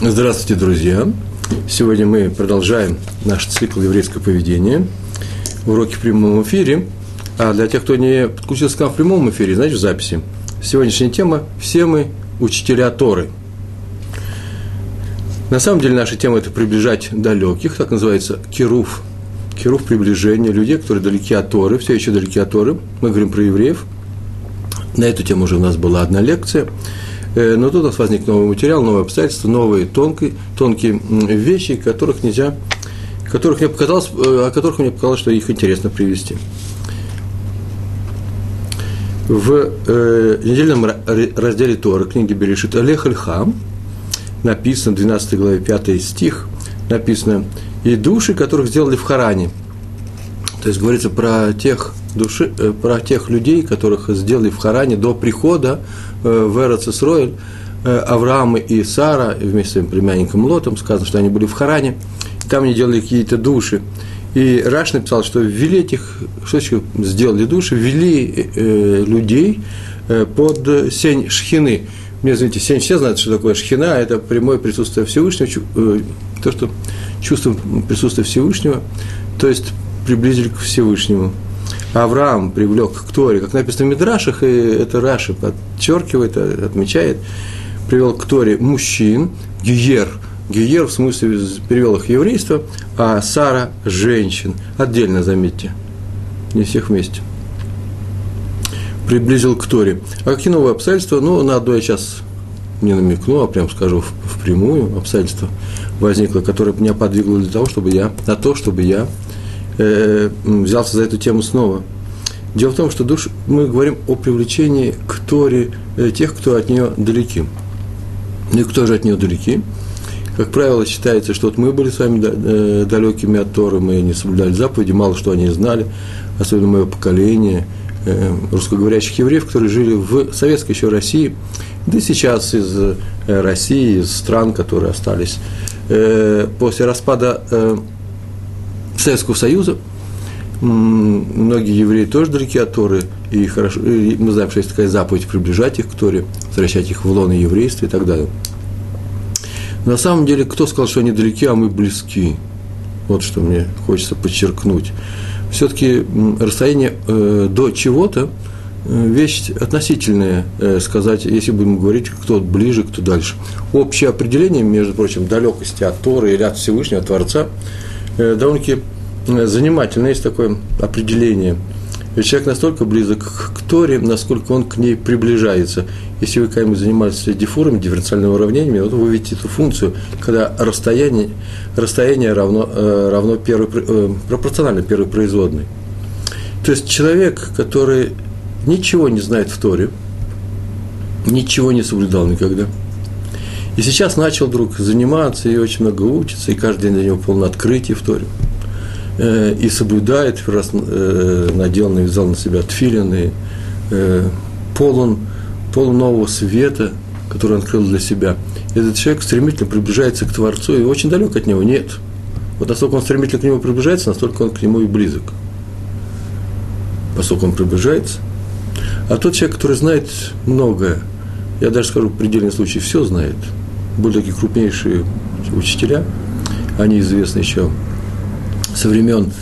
Здравствуйте, друзья! Сегодня мы продолжаем наш цикл еврейское поведение, уроки в прямом эфире. А для тех, кто не подключился к нам в прямом эфире, знаете, в записи, сегодняшняя тема – все мы учителя Торы. На самом деле наша тема – это приближать далеких, так называется кируф. Кируф – приближение людей, которые далеки от Торы, все еще далеки от Торы. Мы говорим про евреев. На эту тему уже у нас была одна лекция – но тут у нас возник новый материал, новые обстоятельства, новые тонкие, тонкие вещи, которых нельзя, которых мне показалось, э, о которых мне показалось, что их интересно привести. В э, недельном разделе Тора книги Берешит Олег Альхам написано, в 12 главе 5 стих, написано, «И души, которых сделали в Харане». То есть говорится про тех, души, э, про тех людей, которых сделали в Харане до прихода Э, в Эрцисроэль, э, Авраам и Сара вместе с своим племянником Лотом, сказано, что они были в Харане, там они делали какие-то души. И Раш написал, что ввели этих, что еще сделали души, ввели э, людей э, под сень шхины. Мне, извините, сень все знают, что такое шхина, это прямое присутствие Всевышнего, э, то, что чувство присутствия Всевышнего, то есть приблизили к Всевышнему. Авраам привлек к Торе, как написано в Мидрашах, и это Раши подчеркивает, отмечает, привел к Торе мужчин, Гиер, Гиер в смысле перевел их еврейство, а Сара – женщин. Отдельно, заметьте, не всех вместе. Приблизил к Торе. А какие новые обстоятельства? Ну, на одно я сейчас не намекну, а прям скажу впрямую обстоятельство возникло, которое меня подвигло для того, чтобы я, на то, чтобы я э, взялся за эту тему снова. Дело в том, что душ, мы говорим о привлечении к Торе э, тех, кто от нее далеки. И кто же от нее далеки? Как правило, считается, что вот мы были с вами э, далекими от Торы, мы не соблюдали заповеди, мало что они знали, особенно мое поколение русскоговорящих евреев, которые жили в советской еще России, да и сейчас из России, из стран, которые остались после распада Советского Союза, многие евреи тоже далеки от Торы, и, хорошо, и мы знаем, что есть такая заповедь приближать их к Торе, возвращать их в лоно еврейства и так далее. на самом деле, кто сказал, что они далеки, а мы близки? Вот что мне хочется подчеркнуть. Все-таки расстояние э, до чего-то э, вещь относительная, э, сказать, если будем говорить, кто ближе, кто дальше. Общее определение, между прочим, далекости от Торы или от Всевышнего, от Творца – довольно-таки э, занимательно, есть такое определение. Человек настолько близок к Торе, насколько он к ней приближается. Если вы когда-нибудь занимались дифурами, дифференциальными уравнениями, вот вы видите эту функцию, когда расстояние, расстояние равно, э, равно первой, пропорционально первой производной. То есть человек, который ничего не знает в Торе, ничего не соблюдал никогда – и сейчас начал вдруг заниматься и очень много учится, и каждый день для него полное открытие в Торе. Э, и соблюдает, раз э, надел, навязал на себя тфилины, э, полон, полон нового света, который он открыл для себя. Этот человек стремительно приближается к Творцу и очень далек от него нет. Вот насколько он стремительно к нему приближается, настолько он к нему и близок. Поскольку он приближается. А тот человек, который знает многое, я даже скажу, в предельном случае все знает – были такие крупнейшие учителя, они известны еще со времен,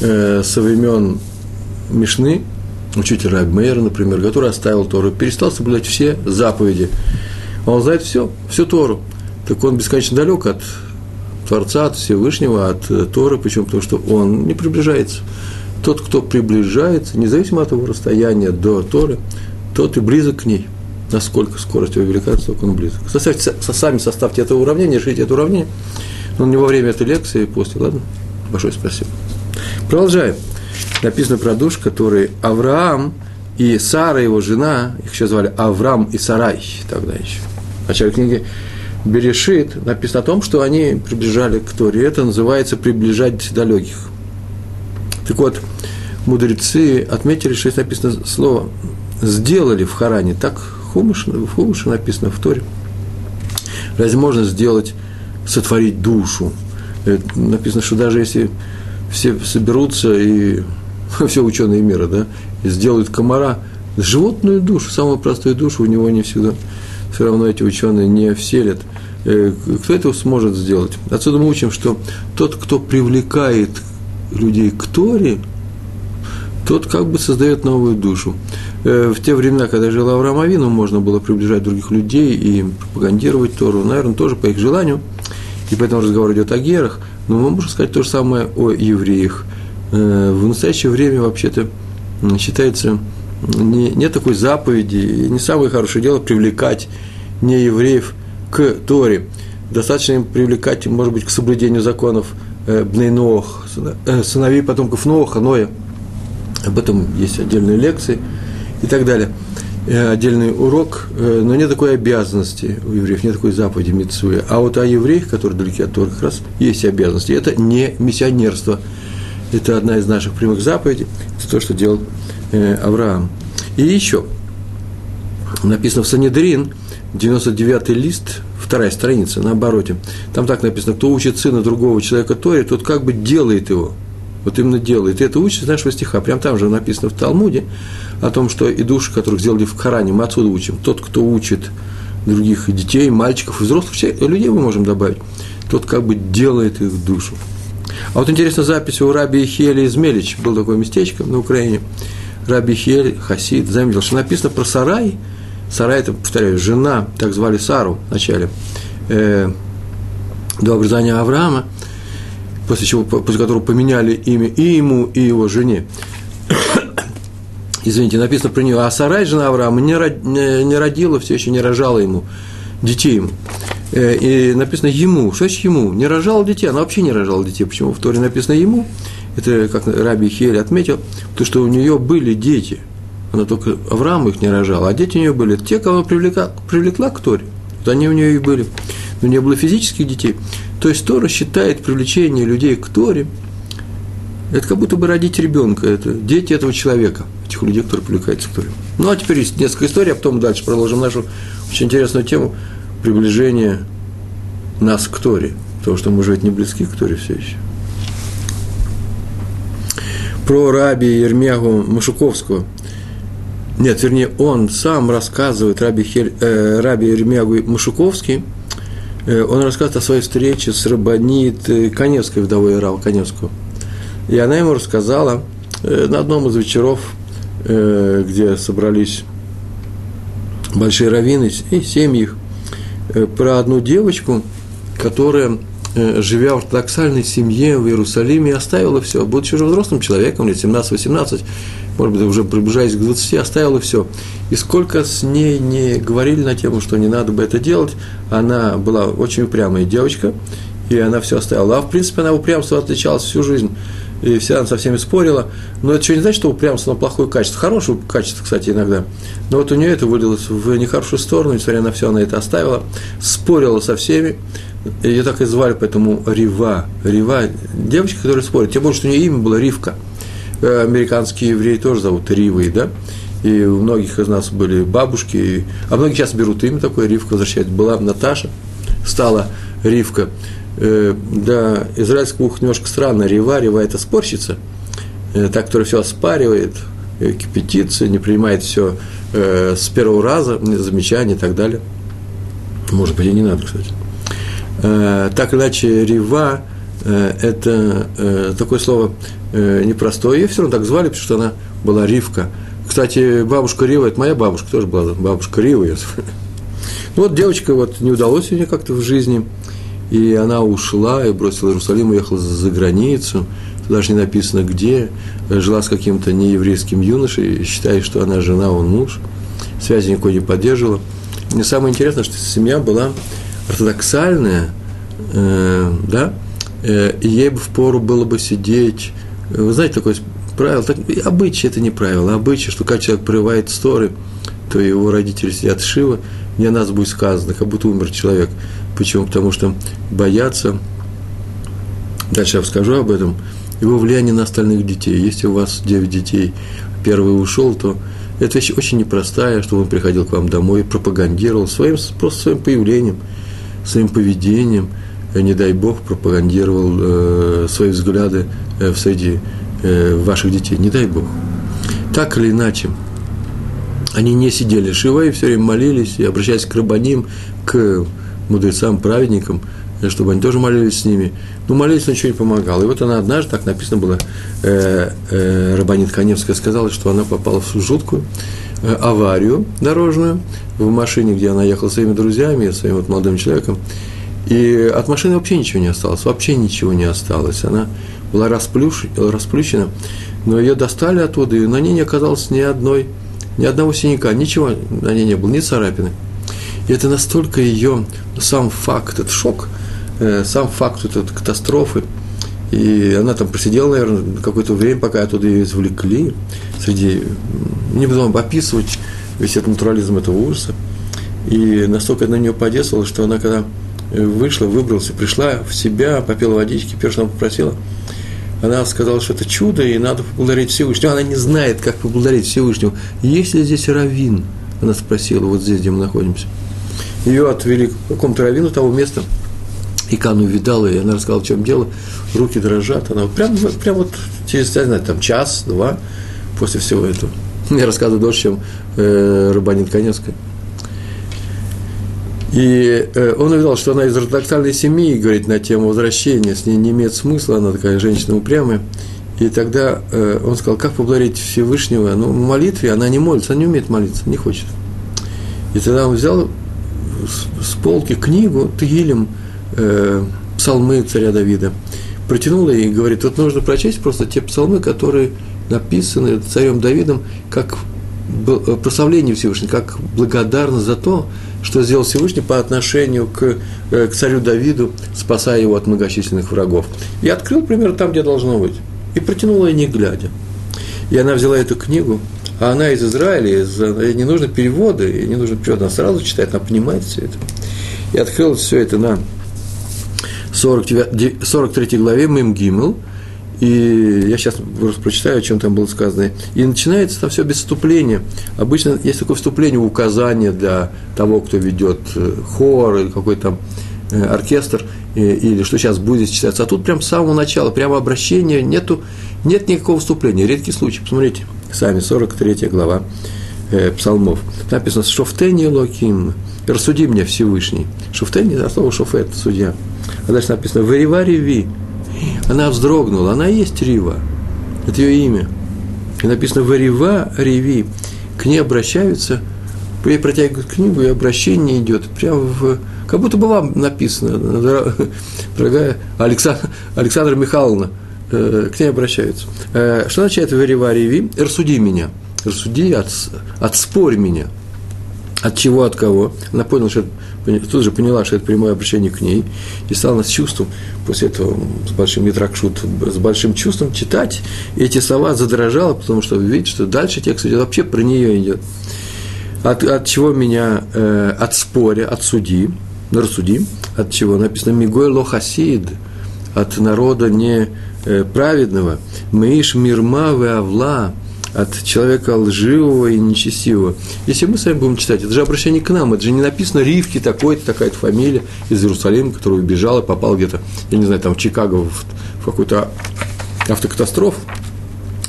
э, со времен Мишны, учитель Раби Мейер, например, который оставил Тору, перестал соблюдать все заповеди. Он знает все, всю Тору. Так он бесконечно далек от Творца, от Всевышнего, от э, Торы, почему? Потому что он не приближается. Тот, кто приближается, независимо от его расстояния до Торы, тот и близок к ней – насколько скорость его велика, насколько он близок. Составьте, сами составьте это уравнение, решите это уравнение, но не во время этой лекции, после, ладно? Большое спасибо. Продолжаем. Написано про душ, который Авраам и Сара, его жена, их еще звали Авраам и Сарай тогда еще. В начале книги Берешит написано о том, что они приближали к Торе. Это называется приближать далеких. Так вот, мудрецы отметили, что здесь написано слово «сделали в Харане». Так Хумыше, в Хумыше написано, в Торе. Разве можно сделать, сотворить душу? Это написано, что даже если все соберутся и все ученые мира, да, и сделают комара, животную душу, самую простую душу у него не всегда. все равно эти ученые не вселят. Э, кто это сможет сделать? Отсюда мы учим, что тот, кто привлекает людей к Торе, тот как бы создает новую душу. Э, в те времена, когда жил Авраам Авину, можно было приближать других людей и пропагандировать Тору, наверное, тоже по их желанию. И поэтому разговор идет о герах. Но мы можем сказать то же самое о евреях. Э, в настоящее время вообще-то считается не, нет такой заповеди, не самое хорошее дело привлекать неевреев к Торе. Достаточно им привлекать, может быть, к соблюдению законов э, Бнейнох, сыновей потомков Ноха, Ноя. Об этом есть отдельные лекции и так далее. Э, отдельный урок, э, но нет такой обязанности у евреев, нет такой заповеди Митсуя. А вот о евреях, которые далеки от Торы, как раз есть обязанности. Это не миссионерство. Это одна из наших прямых заповедей. Это то, что делал э, Авраам. И еще написано в Санедрин, 99-й лист, вторая страница, на обороте. Там так написано, кто учит сына другого человека Торе, тот как бы делает его. Вот именно делает. И это учится из нашего стиха. Прям там же написано в Талмуде о том, что и души, которых сделали в Коране, мы отсюда учим. Тот, кто учит других детей, мальчиков взрослых, всех людей мы можем добавить, тот как бы делает их душу. А вот интересная запись у Раби Хели из Мелич. Было такое местечко на Украине. Раби Хель, Хасид, заметил, что написано про Сарай. Сарай, это, повторяю, жена, так звали Сару вначале, э, до обрезания Авраама, после, чего, после которого поменяли имя и ему, и его жене. Извините, написано про нее, а Сарай, жена Авраама, не, не, родила, все еще не рожала ему, детей ему. Э, и написано ему. Что значит ему? Не рожала детей, она вообще не рожала детей. Почему в Торе написано ему? Это, как Раби Хель отметил, то, что у нее были дети. Она только Авраам их не рожала, а дети у нее были. Те, кого привлекла, привлекла к Торе, вот они у нее и были. Но не было физических детей. То есть Тора считает привлечение людей к Торе, это как будто бы родить ребенка, это дети этого человека, этих людей, которые привлекаются к Торе. Ну, а теперь есть несколько историй, а потом дальше продолжим нашу очень интересную тему приближения нас к Торе, потому что мы же ведь не близки к Торе все еще про раби Ермягу Машуковского. Нет, вернее, он сам рассказывает, раби, Хель, э, раби Ермягу Машуковский, он рассказывает о своей встрече с Рабанит э, Коневской, вдовой Рава Коневскую. И она ему рассказала э, на одном из вечеров, э, где собрались большие раввины и семьи их, э, про одну девочку, которая Э, живя в ортодоксальной семье в Иерусалиме, оставила все, будучи уже взрослым человеком, лет 17-18, может быть, уже приближаясь к 20, оставила все. И сколько с ней не говорили на тему, что не надо бы это делать, она была очень упрямая девочка, и она все оставила. А в принципе она упрямство отличалась всю жизнь. И вся она со всеми спорила. Но это еще не значит, что упрямство, но плохое качество. Хорошее качество, кстати, иногда. Но вот у нее это вылилось в нехорошую сторону, несмотря на все, она это оставила. Спорила со всеми. Ее так и звали, поэтому Рива. Рива – девочка, которая спорит. Тем более, что у нее имя было Ривка. Э, американские евреи тоже зовут Ривой, да? И у многих из нас были бабушки, а многие сейчас берут имя такое, Ривка возвращает. Была Наташа, стала Ривка. Э, да, израильское ухо немножко странно. Рива, Рива – это спорщица, э, та, которая все оспаривает, кипятится, не принимает все с первого раза, замечания и так далее. Может быть, и не надо, кстати. Э, так или иначе, Рива э, – это э, такое слово непростое. Ее все равно так звали, потому что она была Ривка. Кстати, бабушка Рива – это моя бабушка, тоже была бабушка Рива. Ну вот девочка, вот не удалось ей как-то в жизни, и она ушла и бросила Иерусалим, уехала за границу, даже не написано где, жила с каким-то нееврейским юношей, считая, что она жена, он муж, связи никакой не поддерживала. И самое интересное, что семья была ортодоксальная, э, да, э, и ей бы впору было бы сидеть, вы знаете, такое правило, так, обычай это не правило, обычай, что когда человек прерывает сторы, то его родители сидят шиво, не о нас будет сказано, как будто умер человек. Почему? Потому что боятся, дальше я скажу об этом, его влияние на остальных детей. Если у вас 9 детей, первый ушел, то это вещь очень непростая, чтобы он приходил к вам домой, пропагандировал своим, просто своим появлением – своим поведением, э, не дай Бог, пропагандировал э, свои взгляды э, в среди э, ваших детей. Не дай Бог. Так или иначе, они не сидели шива и все время молились и обращались к рабаним, к мудрецам, праведникам, чтобы они тоже молились с ними. Ну, молились, но ничего не помогало. И вот она однажды, так написано было, э, э, Рабанит Каневская сказала, что она попала в жуткую э, аварию дорожную в машине, где она ехала своими друзьями, своим вот молодым человеком. И от машины вообще ничего не осталось, вообще ничего не осталось. Она была расплющ, расплющена, но ее достали оттуда, и на ней не оказалось ни одной, ни одного синяка, ничего на ней не было, ни царапины. И это настолько ее, сам факт, этот шок, э, сам факт этой катастрофы, и она там просидела, наверное, какое-то время, пока оттуда ее извлекли, среди, не буду описывать весь этот натурализм этого ужаса. И настолько на нее подействовало, что она, когда вышла, выбралась, пришла в себя, попила водички, первое, что она попросила, она сказала, что это чудо, и надо поблагодарить Всевышнего. Она не знает, как поблагодарить Всевышнего. Есть ли здесь равин? Она спросила, вот здесь, где мы находимся. Ее отвели к какому-то равину того места, и Кану увидала, и она рассказала, в чем дело. Руки дрожат. Она прям, прям вот через, я знаю, там час, два после всего этого. Мне рассказывают дольше, чем э, Рыбанин Конецкая. И э, он увидел, что она из ортодоксальной семьи, говорит на тему возвращения, с ней не имеет смысла, она такая женщина упрямая. И тогда э, он сказал, как поблагодарить Всевышнего? Ну, в молитве она не молится, она не умеет молиться, не хочет. И тогда он взял с, полки книгу Тегилем, э, псалмы царя Давида, протянул и говорит, вот нужно прочесть просто те псалмы, которые написаны царем Давидом, как прославление Всевышнего, как благодарность за то, что сделал Всевышний по отношению к, э, к царю Давиду, спасая его от многочисленных врагов. И открыл пример там, где должно быть. И протянул ее не глядя. И она взяла эту книгу, а она из Израиля, из, ей не нужно перевода, ей не нужно перевод, она сразу читает, она понимает все это. И открыл все это на 49, 43 главе Мим Гимл, и я сейчас просто прочитаю, о чем там было сказано. И начинается там все без вступления. Обычно есть такое вступление, указание для того, кто ведет э, хор или какой-то там э, оркестр, или что сейчас будет читаться. А тут прям с самого начала, прямо обращение, нету, нет никакого вступления. Редкий случай. Посмотрите, сами, 43 глава э, псалмов. Написано «Шофтени локим», «Рассуди меня Всевышний». Шофтени, а слово «шофет» – судья. А дальше написано «Варива реви», она вздрогнула, она есть Рива, это ее имя. И написано «Варива Реви». К ней обращаются, ей протягивают книгу, и обращение идет прямо в... Как будто бы вам написано, дорогая Александра, Александра Михайловна, э, к ней обращаются. Э, что означает «Варива Реви»? «Рассуди меня». «Рассуди, от, отспорь меня». От чего, от кого? Она поняла, что тут же поняла, что это прямое обращение к ней, и стала с чувством, после этого с большим Митракшут, с большим чувством читать эти слова, задрожала, потому что видит, что дальше текст идет, вообще про нее идет. От, от чего меня, э, от споря, от суди, рассуди, от чего написано «Мигой лохасид», от народа неправедного, «Меиш мирма авла», от человека лживого и нечестивого. Если мы с вами будем читать, это же обращение к нам, это же не написано Ривки такой-то, такая-то фамилия из Иерусалима, которая убежала, попал где-то, я не знаю, там в Чикаго в, в какую-то автокатастрофу.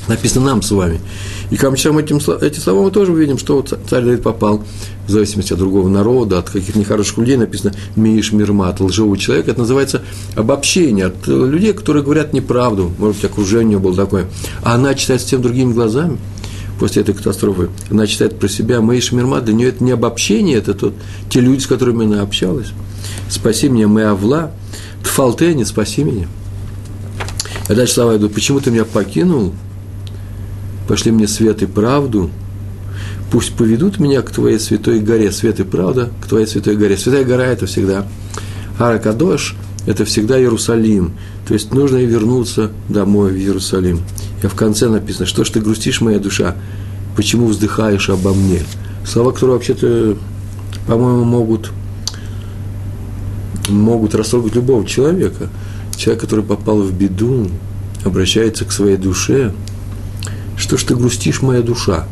Написано нам с вами. И мы читаем этим, эти слова, мы тоже увидим, что царь Давид попал, в зависимости от другого народа, от каких-то нехороших людей, написано «миш мирмат», лживого человека. Это называется обобщение от людей, которые говорят неправду. Может быть, окружение было такое. А она читает с тем другими глазами после этой катастрофы. Она читает про себя «Мейш Мирмат». Для нее это не обобщение, это тот, те люди, с которыми она общалась. «Спаси меня, мы авла», «Тфалтени, спаси меня». А дальше слова идут «Почему ты меня покинул?» Пошли мне свет и правду, пусть поведут меня к Твоей святой горе, свет и правда к Твоей святой горе. Святая гора – это всегда Аракадош, это всегда Иерусалим, то есть нужно и вернуться домой в Иерусалим. И в конце написано, что ж ты грустишь, моя душа, почему вздыхаешь обо мне? Слова, которые вообще-то, по-моему, могут, могут растрогать любого человека. Человек, который попал в беду, обращается к своей душе – что ж ты грустишь, моя душа?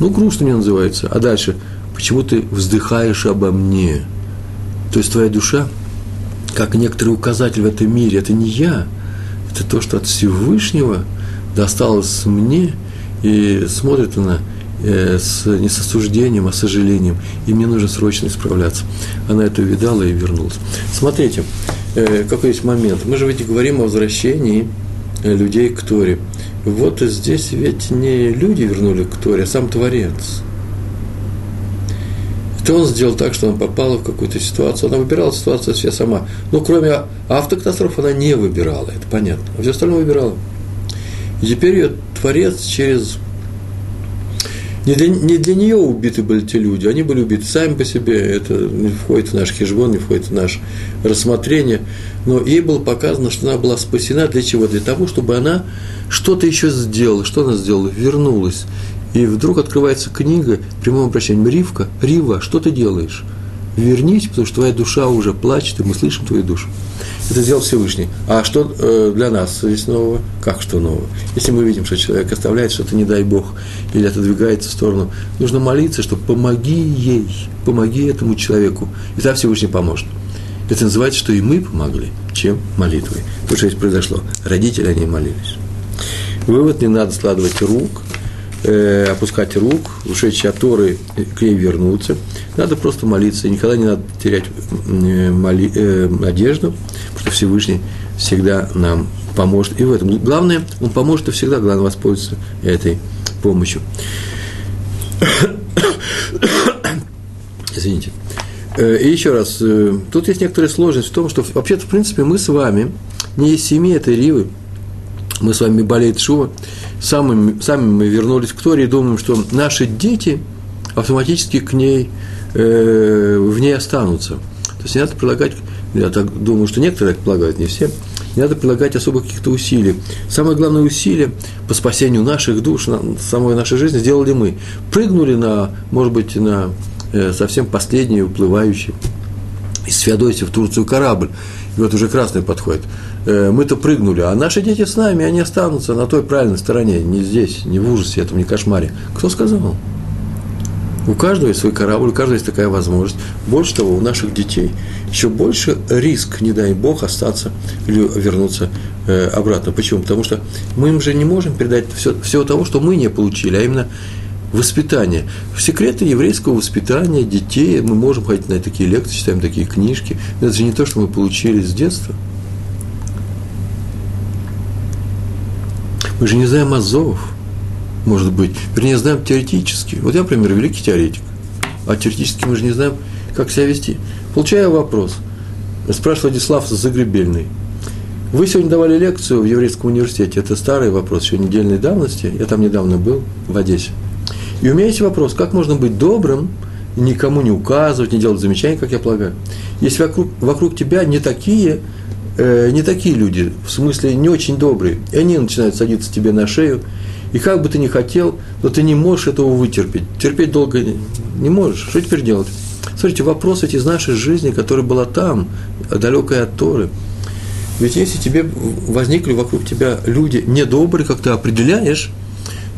Ну, грустно мне называется. А дальше, почему ты вздыхаешь обо мне? То есть твоя душа, как некоторый указатель в этом мире, это не я, это то, что от Всевышнего досталось мне, и смотрит она э, с, не с осуждением, а с сожалением. И мне нужно срочно исправляться. Она это увидала и вернулась. Смотрите, э, какой есть момент. Мы же ведь говорим о возвращении э, людей к Торе. Вот здесь ведь не люди вернули к Торе, а сам Творец. Это он сделал так, что она попала в какую-то ситуацию. Она выбирала ситуацию себе сама. Но кроме автокатастроф она не выбирала, это понятно. А все остальное выбирала. И теперь ее Творец через не для, не для нее убиты были те люди, они были убиты сами по себе, это не входит в наш хижбон, не входит в наше рассмотрение, но ей было показано, что она была спасена для чего? Для того, чтобы она что-то еще сделала. Что она сделала? Вернулась. И вдруг открывается книга прямым обращением «Ривка, Рива, что ты делаешь?» Вернись, потому что твоя душа уже плачет, и мы слышим твою душу. Это сделал Всевышний. А что э, для нас здесь нового? Как что нового? Если мы видим, что человек оставляет что-то, не дай Бог, или отодвигается в сторону, нужно молиться, что помоги ей, помоги этому человеку, и тогда Всевышний поможет. Это называется, что и мы помогли, чем молитвой. То, что здесь произошло. Родители, они молились. Вывод, не надо складывать рук, э, опускать рук, ушедшие от Торы к ней вернуться. Надо просто молиться. И никогда не надо терять э, моли, э, надежду, потому что Всевышний всегда нам поможет. И в этом. Главное, он поможет и всегда, главное, воспользоваться этой помощью. Извините. Э, и еще раз, э, тут есть некоторая сложность в том, что вообще-то, в принципе, мы с вами не из семьи этой Ривы, мы с вами болеет Шува, сами, сами мы вернулись к Торе и думаем, что наши дети автоматически к ней, э, в ней останутся. То есть не надо прилагать, я так думаю, что некоторые так полагают, не все, не надо прилагать особо каких-то усилий. Самое главное усилие по спасению наших душ, самой нашей жизни сделали мы. Прыгнули на, может быть, на э, совсем последний уплывающий из Феодосии в Турцию корабль. И вот уже красный подходит. Э, мы-то прыгнули, а наши дети с нами, они останутся на той правильной стороне, не здесь, не в ужасе этом, не кошмаре. Кто сказал? У каждого есть свой корабль, у каждого есть такая возможность. Больше того, у наших детей еще больше риск, не дай бог, остаться или вернуться э, обратно. Почему? Потому что мы им же не можем передать все, всего того, что мы не получили, а именно воспитание. Секреты еврейского воспитания детей, мы можем ходить на такие лекции, читаем такие книжки. Но это же не то, что мы получили с детства. Мы же не знаем азов, может быть. Вернее, знаем теоретически. Вот я, например, великий теоретик. А теоретически мы же не знаем, как себя вести. Получаю вопрос. Спрашивает Владислав Загребельный. Вы сегодня давали лекцию в Еврейском университете. Это старый вопрос, еще недельной давности. Я там недавно был, в Одессе. И у меня есть вопрос, как можно быть добрым, никому не указывать, не делать замечаний, как я полагаю, если вокруг, вокруг тебя не такие, э, не такие люди, в смысле не очень добрые, и они начинают садиться тебе на шею, и как бы ты ни хотел, но ты не можешь этого вытерпеть. Терпеть долго не можешь. Что теперь делать? Смотрите, вопрос ведь из нашей жизни, которая была там, далекая от Торы. Ведь если тебе возникли вокруг тебя люди недобрые, как ты определяешь,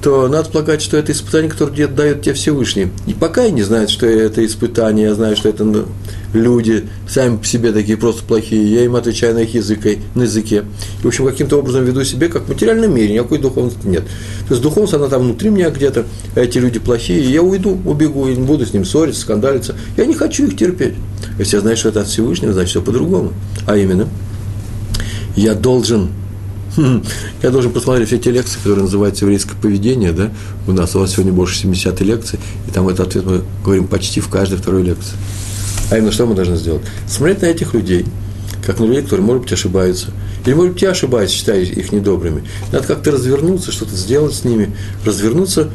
то надо полагать, что это испытание, которое дает тебе Всевышний. И пока я не знаю, что это испытание, я знаю, что это люди сами по себе такие просто плохие, я им отвечаю на их языке, на языке. И, в общем, каким-то образом веду себя, как в материальном мире, никакой духовности нет. То есть духовность, она там внутри меня где-то, а эти люди плохие, и я уйду, убегу, и буду с ним ссориться, скандалиться. Я не хочу их терпеть. Если я знаю, что это от Всевышнего, значит, все по-другому. А именно, я должен я должен посмотреть все те лекции, которые называются еврейское поведение, да, у нас, у вас сегодня больше 70 лекций, и там этот ответ мы говорим почти в каждой второй лекции. А именно, что мы должны сделать? Смотреть на этих людей, как на людей, которые, может быть, ошибаются. Или, может быть, я ошибаюсь, считаю их недобрыми. Надо как-то развернуться, что-то сделать с ними, развернуться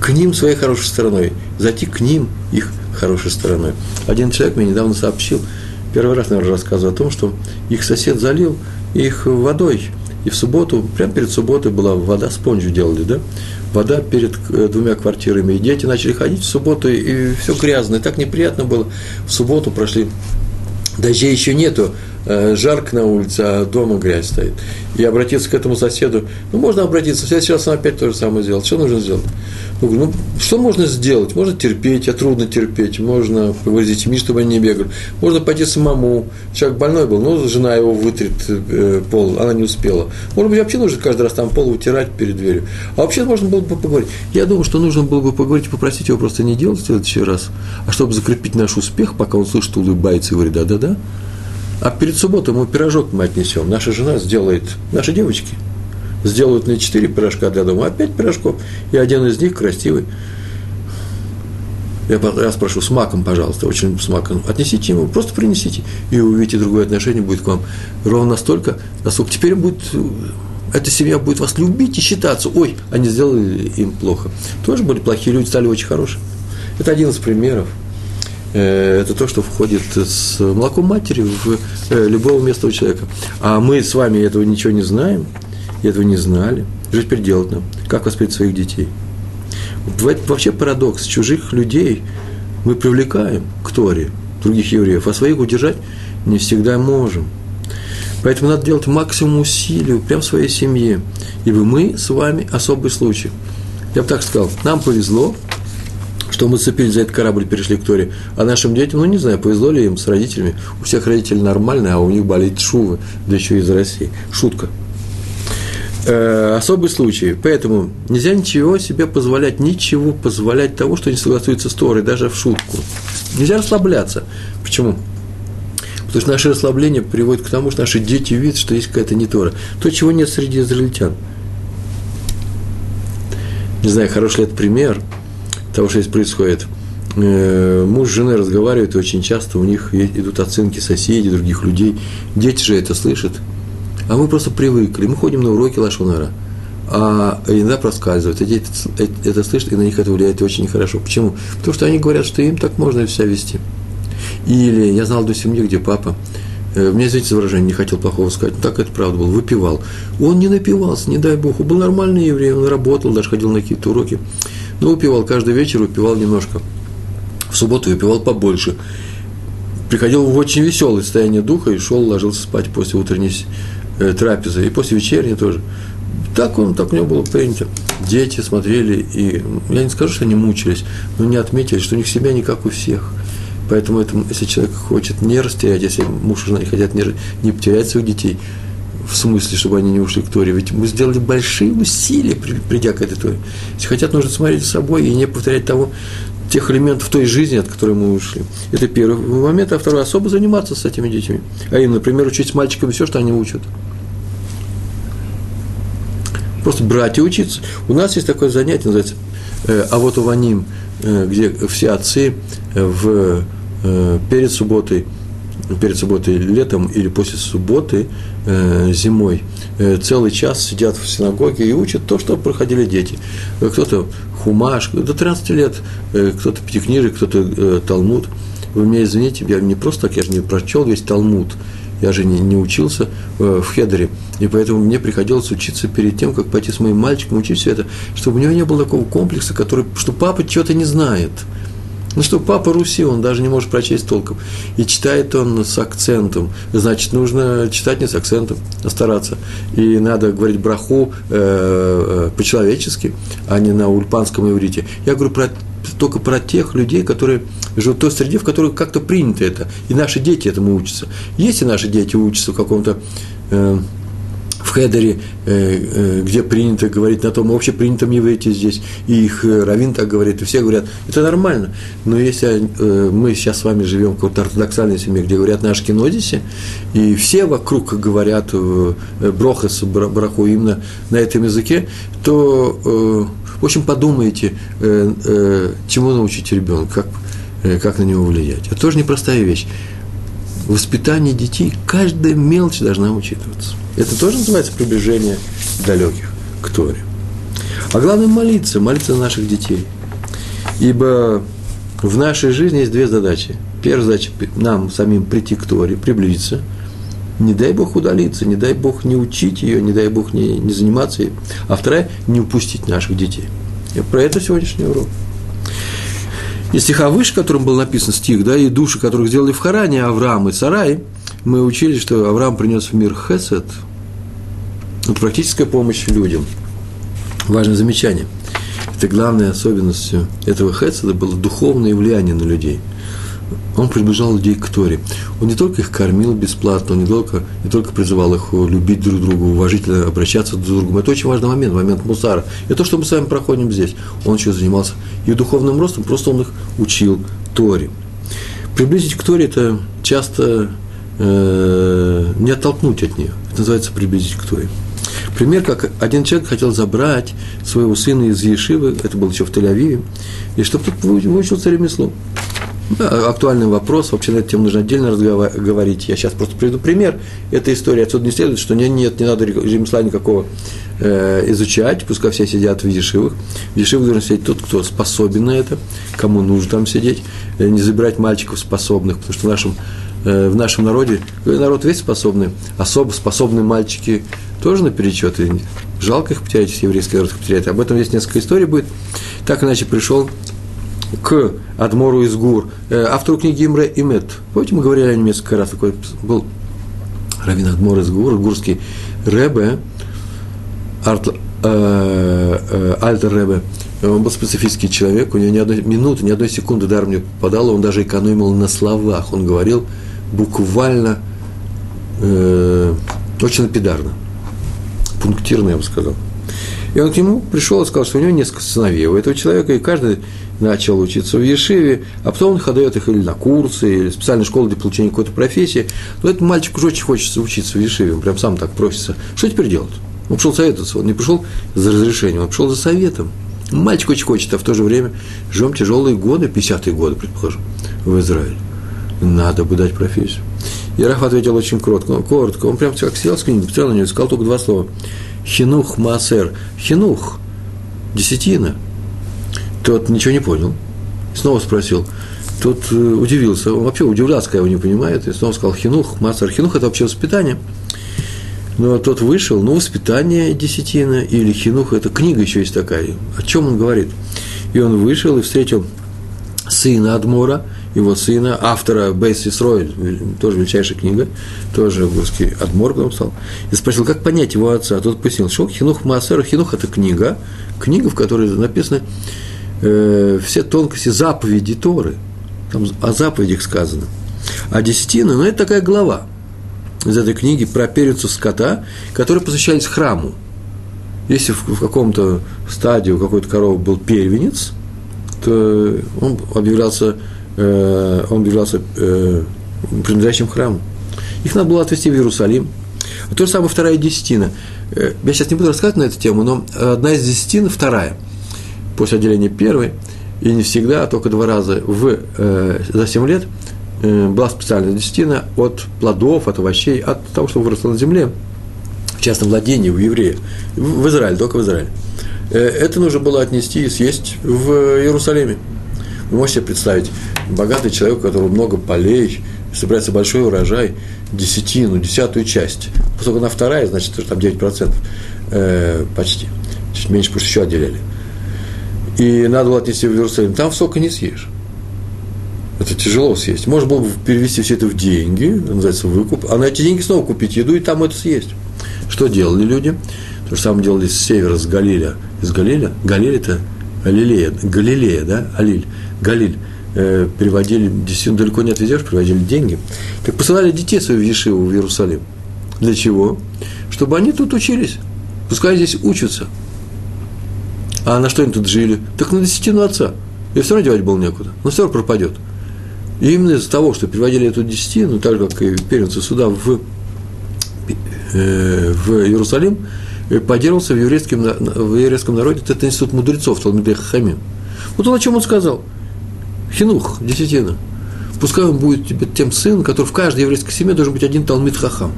к ним своей хорошей стороной, зайти к ним их хорошей стороной. Один человек мне недавно сообщил, первый раз, наверное, рассказывал о том, что их сосед залил их водой. И в субботу, прямо перед субботой была вода, спонжью делали, да? Вода перед э, двумя квартирами. И дети начали ходить в субботу, и все грязно. И так неприятно было. В субботу прошли, дождей еще нету, жарко на улице, а дома грязь стоит. И обратиться к этому соседу, ну, можно обратиться, в следующий раз он опять то же самое сделать. Что нужно сделать? Ну, ну, что можно сделать? Можно терпеть, а трудно терпеть. Можно поговорить с детьми, чтобы они не бегали. Можно пойти самому. Человек больной был, ну, жена его вытрет э, пол, она не успела. Может быть, вообще нужно каждый раз там пол вытирать перед дверью. А вообще можно было бы поговорить. Я думаю, что нужно было бы поговорить и попросить его просто не делать в следующий раз, а чтобы закрепить наш успех, пока он слышит, улыбается и говорит «да-да-да». А перед субботой мы пирожок мы отнесем. Наша жена сделает, наши девочки – сделают мне четыре пирожка для дома, а пять пирожков, и один из них красивый. Я, я спрошу, с маком, пожалуйста, очень с маком. Отнесите ему, просто принесите, и увидите, другое отношение будет к вам. Ровно настолько, насколько теперь будет, эта семья будет вас любить и считаться. Ой, они сделали им плохо. Тоже были плохие люди, стали очень хорошие. Это один из примеров. Э, это то, что входит с молоком матери в э, любого места у человека. А мы с вами этого ничего не знаем – этого не знали. Что теперь делать нам? Как воспитать своих детей? Вообще парадокс. Чужих людей мы привлекаем к Торе, других евреев, а своих удержать не всегда можем. Поэтому надо делать максимум усилий прямо в своей семье. Ибо мы с вами особый случай. Я бы так сказал, нам повезло, что мы цепились за этот корабль, перешли к Торе. А нашим детям, ну не знаю, повезло ли им с родителями. У всех родителей нормальные, а у них болит шувы, да еще из России. Шутка э, особый случай. Поэтому нельзя ничего себе позволять, ничего позволять того, что не согласуется с Торой, даже в шутку. Нельзя расслабляться. Почему? Потому что наше расслабление приводит к тому, что наши дети видят, что есть какая-то не Тора. То, чего нет среди израильтян. Не знаю, хороший ли это пример того, что здесь происходит. Э, муж с женой разговаривают, и очень часто у них идут оценки соседей, других людей. Дети же это слышат – а мы просто привыкли. Мы ходим на уроки Лашонара, а иногда проскальзывают. И дети это, слышат, и на них это влияет очень нехорошо. Почему? Потому что они говорят, что им так можно себя вести. Или я знал до семьи, где папа, э, мне, извините за выражение, не хотел плохого сказать, но так это правда было, выпивал. Он не напивался, не дай бог, он был нормальный еврей, он работал, даже ходил на какие-то уроки, но выпивал каждый вечер, выпивал немножко. В субботу выпивал побольше. Приходил в очень веселое состояние духа и шел, ложился спать после утренней э, трапезы, и после вечерней тоже. Так, он, так у него было принято. Дети смотрели, и я не скажу, что они мучились, но не отметили, что у них себя не как у всех. Поэтому это, если человек хочет не растерять, если муж и жена не хотят не, не потерять своих детей, в смысле, чтобы они не ушли к Торе. Ведь мы сделали большие усилия, придя к этой Торе. Если хотят, нужно смотреть за собой и не повторять того, тех элементов той жизни, от которой мы ушли. Это первый момент. А второй – особо заниматься с этими детьми. А именно, например, учить с мальчиками все, что они учат. Просто брать и учиться. У нас есть такое занятие, называется э, «А вот Ваним», э, где все отцы э, в, перед субботой, перед субботой летом или после субботы зимой э, целый час сидят в синагоге и учат то, что проходили дети. Э, кто-то хумаш, до 13 лет, э, кто-то пятикнижие, кто-то э, талмуд. Вы меня извините, я не просто так, я же не прочел весь талмуд, я же не, не учился э, в Хедере, и поэтому мне приходилось учиться перед тем, как пойти с моим мальчиком учить все это, чтобы у него не было такого комплекса, который, что папа что-то не знает – ну что, папа Руси, он даже не может прочесть толком. И читает он с акцентом. Значит, нужно читать не с акцентом, а стараться. И надо говорить браху э, э, по-человечески, а не на ульпанском иврите. Я говорю про, только про тех людей, которые живут в той среде, в которой как-то принято это. И наши дети этому учатся. Если наши дети учатся в каком-то э, в хедере, э, э, где принято говорить на том общепринятом иврите здесь, и их э, раввин так говорит, и все говорят, это нормально. Но если мы сейчас с вами живем в какой-то ортодоксальной семье, где говорят на Ашкенодисе, и все вокруг говорят брохас, браху именно на этом языке, то, в общем, подумайте, чему научить ребенка, как, как на него влиять. Это тоже непростая вещь. Воспитание детей, каждая мелочь должна учитываться. Это тоже называется приближение далеких к Торе. А главное молиться, молиться за наших детей. Ибо в нашей жизни есть две задачи. Первая задача – нам самим прийти к Торе, приблизиться. Не дай Бог удалиться, не дай Бог не учить ее, не дай Бог не, не заниматься ей. А вторая – не упустить наших детей. И про это сегодняшний урок. И стиха выше, которым был написан стих, да, и души, которых сделали в Харане, Авраам и Сарай – мы учили, что Авраам принес в мир хесед, вот практическая помощь людям. Важное замечание. Это главной особенностью этого хеседа было духовное влияние на людей – он приближал людей к Торе. Он не только их кормил бесплатно, он не только, не только призывал их любить друг друга, уважительно обращаться друг к другу. Это очень важный момент, момент мусара. Это то, что мы с вами проходим здесь. Он еще занимался и духовным ростом, просто он их учил Торе. Приблизить к Торе – это часто э, не оттолкнуть от нее. Это называется приблизить к Торе. Пример, как один человек хотел забрать своего сына из Ешивы, это было еще в Тель-Авиве, и чтобы тот выучился ремеслу. Актуальный вопрос, вообще на эту тему нужно отдельно разговаривать. Я сейчас просто приведу пример. Эта история отсюда не следует, что нет, нет не надо ремесла никакого э, изучать, пускай все сидят в ешивах. В ешивах должен сидеть тот, кто способен на это, кому нужно там сидеть, э, не забирать мальчиков способных, потому что в нашем, э, в нашем народе, народ весь способный, особо способные мальчики тоже на перечет, и жалко их потерять, если еврейский народ их потеряет. Об этом есть несколько историй будет. Так иначе пришел к Адмору из Гур, э, автору книги Имре Имет. Помните, мы говорили о нем несколько раз, такой был Равин Адмор из Гур, гурский Ребе, Арт, э, э, Альтер Ребе, он был специфический человек, у него ни одной минуты, ни одной секунды даром не попадало, он даже экономил на словах, он говорил буквально э, очень лапидарно, пунктирно, я бы сказал. И он к нему пришел и сказал, что у него несколько сыновей. У этого человека, и каждый начал учиться в Ешиве, а потом он отдает их или на курсы, или специальную школу для получения какой-то профессии. Но этот мальчик уже очень хочется учиться в Ешиве, он прям сам так просится. Что теперь делать? Он пришел советоваться, он не пришел за разрешением, он пришел за советом. Мальчик очень хочет, а в то же время живем тяжелые годы, 50-е годы, предположим, в Израиле. Надо бы дать профессию. И Раф ответил очень коротко, коротко. Он прям как сидел с книгой, посмотрел на нее, сказал только два слова. Хинух Маасер. Хинух. Десятина – тот ничего не понял. Снова спросил. Тот э, удивился. Он вообще удивлялся, когда его не понимает. И снова сказал хинух, мастер. Хинух – это вообще воспитание. Но тот вышел, ну, воспитание десятина или хинух – это книга еще есть такая. О чем он говорит? И он вышел и встретил сына Адмора, его сына, автора Бейс Исроэль, тоже величайшая книга, тоже русский Адмор потом стал, и спросил, как понять его отца. А тот пояснил, что Хинух Маасер, Хинух – это книга, книга, в которой написано э, все тонкости заповеди Торы. Там о заповедях сказано. А десятина, ну, это такая глава из этой книги про первенцев скота, которые посвящались храму. Если в, в каком-то стадии у какой-то коровы был первенец, то он объявлялся, э, он объявлялся э, принадлежащим храму. Их надо было отвезти в Иерусалим. А то же самое вторая десятина. Э, я сейчас не буду рассказывать на эту тему, но одна из десятин, вторая – после отделения первой, и не всегда, а только два раза в, э, за 7 лет э, была специальная десятина от плодов, от овощей, от того, что выросло на земле, в частном владении у еврея, в, в Израиле, только в Израиле. Э, это нужно было отнести и съесть в Иерусалиме. Вы можете себе представить, богатый человек, у которого много полей, собирается большой урожай, десятину, десятую часть. Поскольку она вторая, значит, там 9%, э, почти. Чуть меньше, потому что еще отделяли и надо было отнести в Иерусалим, там сока не съешь. Это тяжело съесть. Можно было бы перевести все это в деньги, называется выкуп, а на эти деньги снова купить еду и там это съесть. Что делали люди? То же самое делали с севера, с Галиля. Из Галиля? Галиль – это Галилея, Галилея, да? Алиль, Галиль. Э, переводили, действительно далеко не отвезешь, приводили деньги. Так посылали детей своих в Ешиву, в Иерусалим. Для чего? Чтобы они тут учились. Пускай здесь учатся. А на что они тут жили? Так на десятину отца. И все равно девать было некуда. Но все равно пропадет. И именно из-за того, что переводили эту десятину, так же, как и первенцы сюда, в, э, в Иерусалим, э, поддерживался в еврейском, в еврейском народе этот институт мудрецов, Талмидей Хахамим. Вот он о чем он сказал. Хинух, десятина. Пускай он будет тебе тем сыном, который в каждой еврейской семье должен быть один Талмит Хахам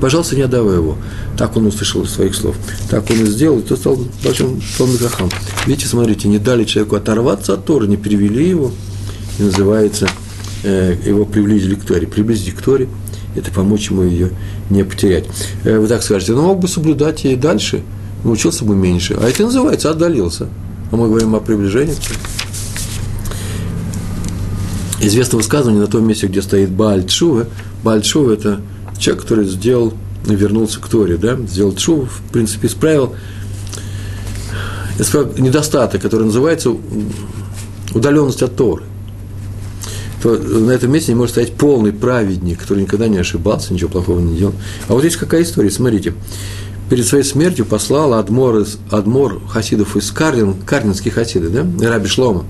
пожалуйста, не отдавай его. Так он услышал из своих слов. Так он и сделал, и то стал большим Талмитхахам. Видите, смотрите, не дали человеку оторваться от Торы, не перевели его, и называется, э, его приблизили к Торе. Приблизить к Торе – это помочь ему ее не потерять. Э, вы так скажете, ну, мог бы соблюдать и дальше, научился бы меньше. А это называется отдалился. А мы говорим о приближении. известно высказывание на том месте, где стоит Бааль Чува. Бааль Чува – это человек, который сделал, вернулся к Торе, да, сделал Чуву, в принципе, исправил, исправил недостаток, который называется удаленность от Торы. То на этом месте не может стоять полный праведник, который никогда не ошибался, ничего плохого не делал. А вот здесь какая история, смотрите. Перед своей смертью послал Адмор, из, Адмор хасидов из Карлин, карлинские хасиды, да, Раби Шлома.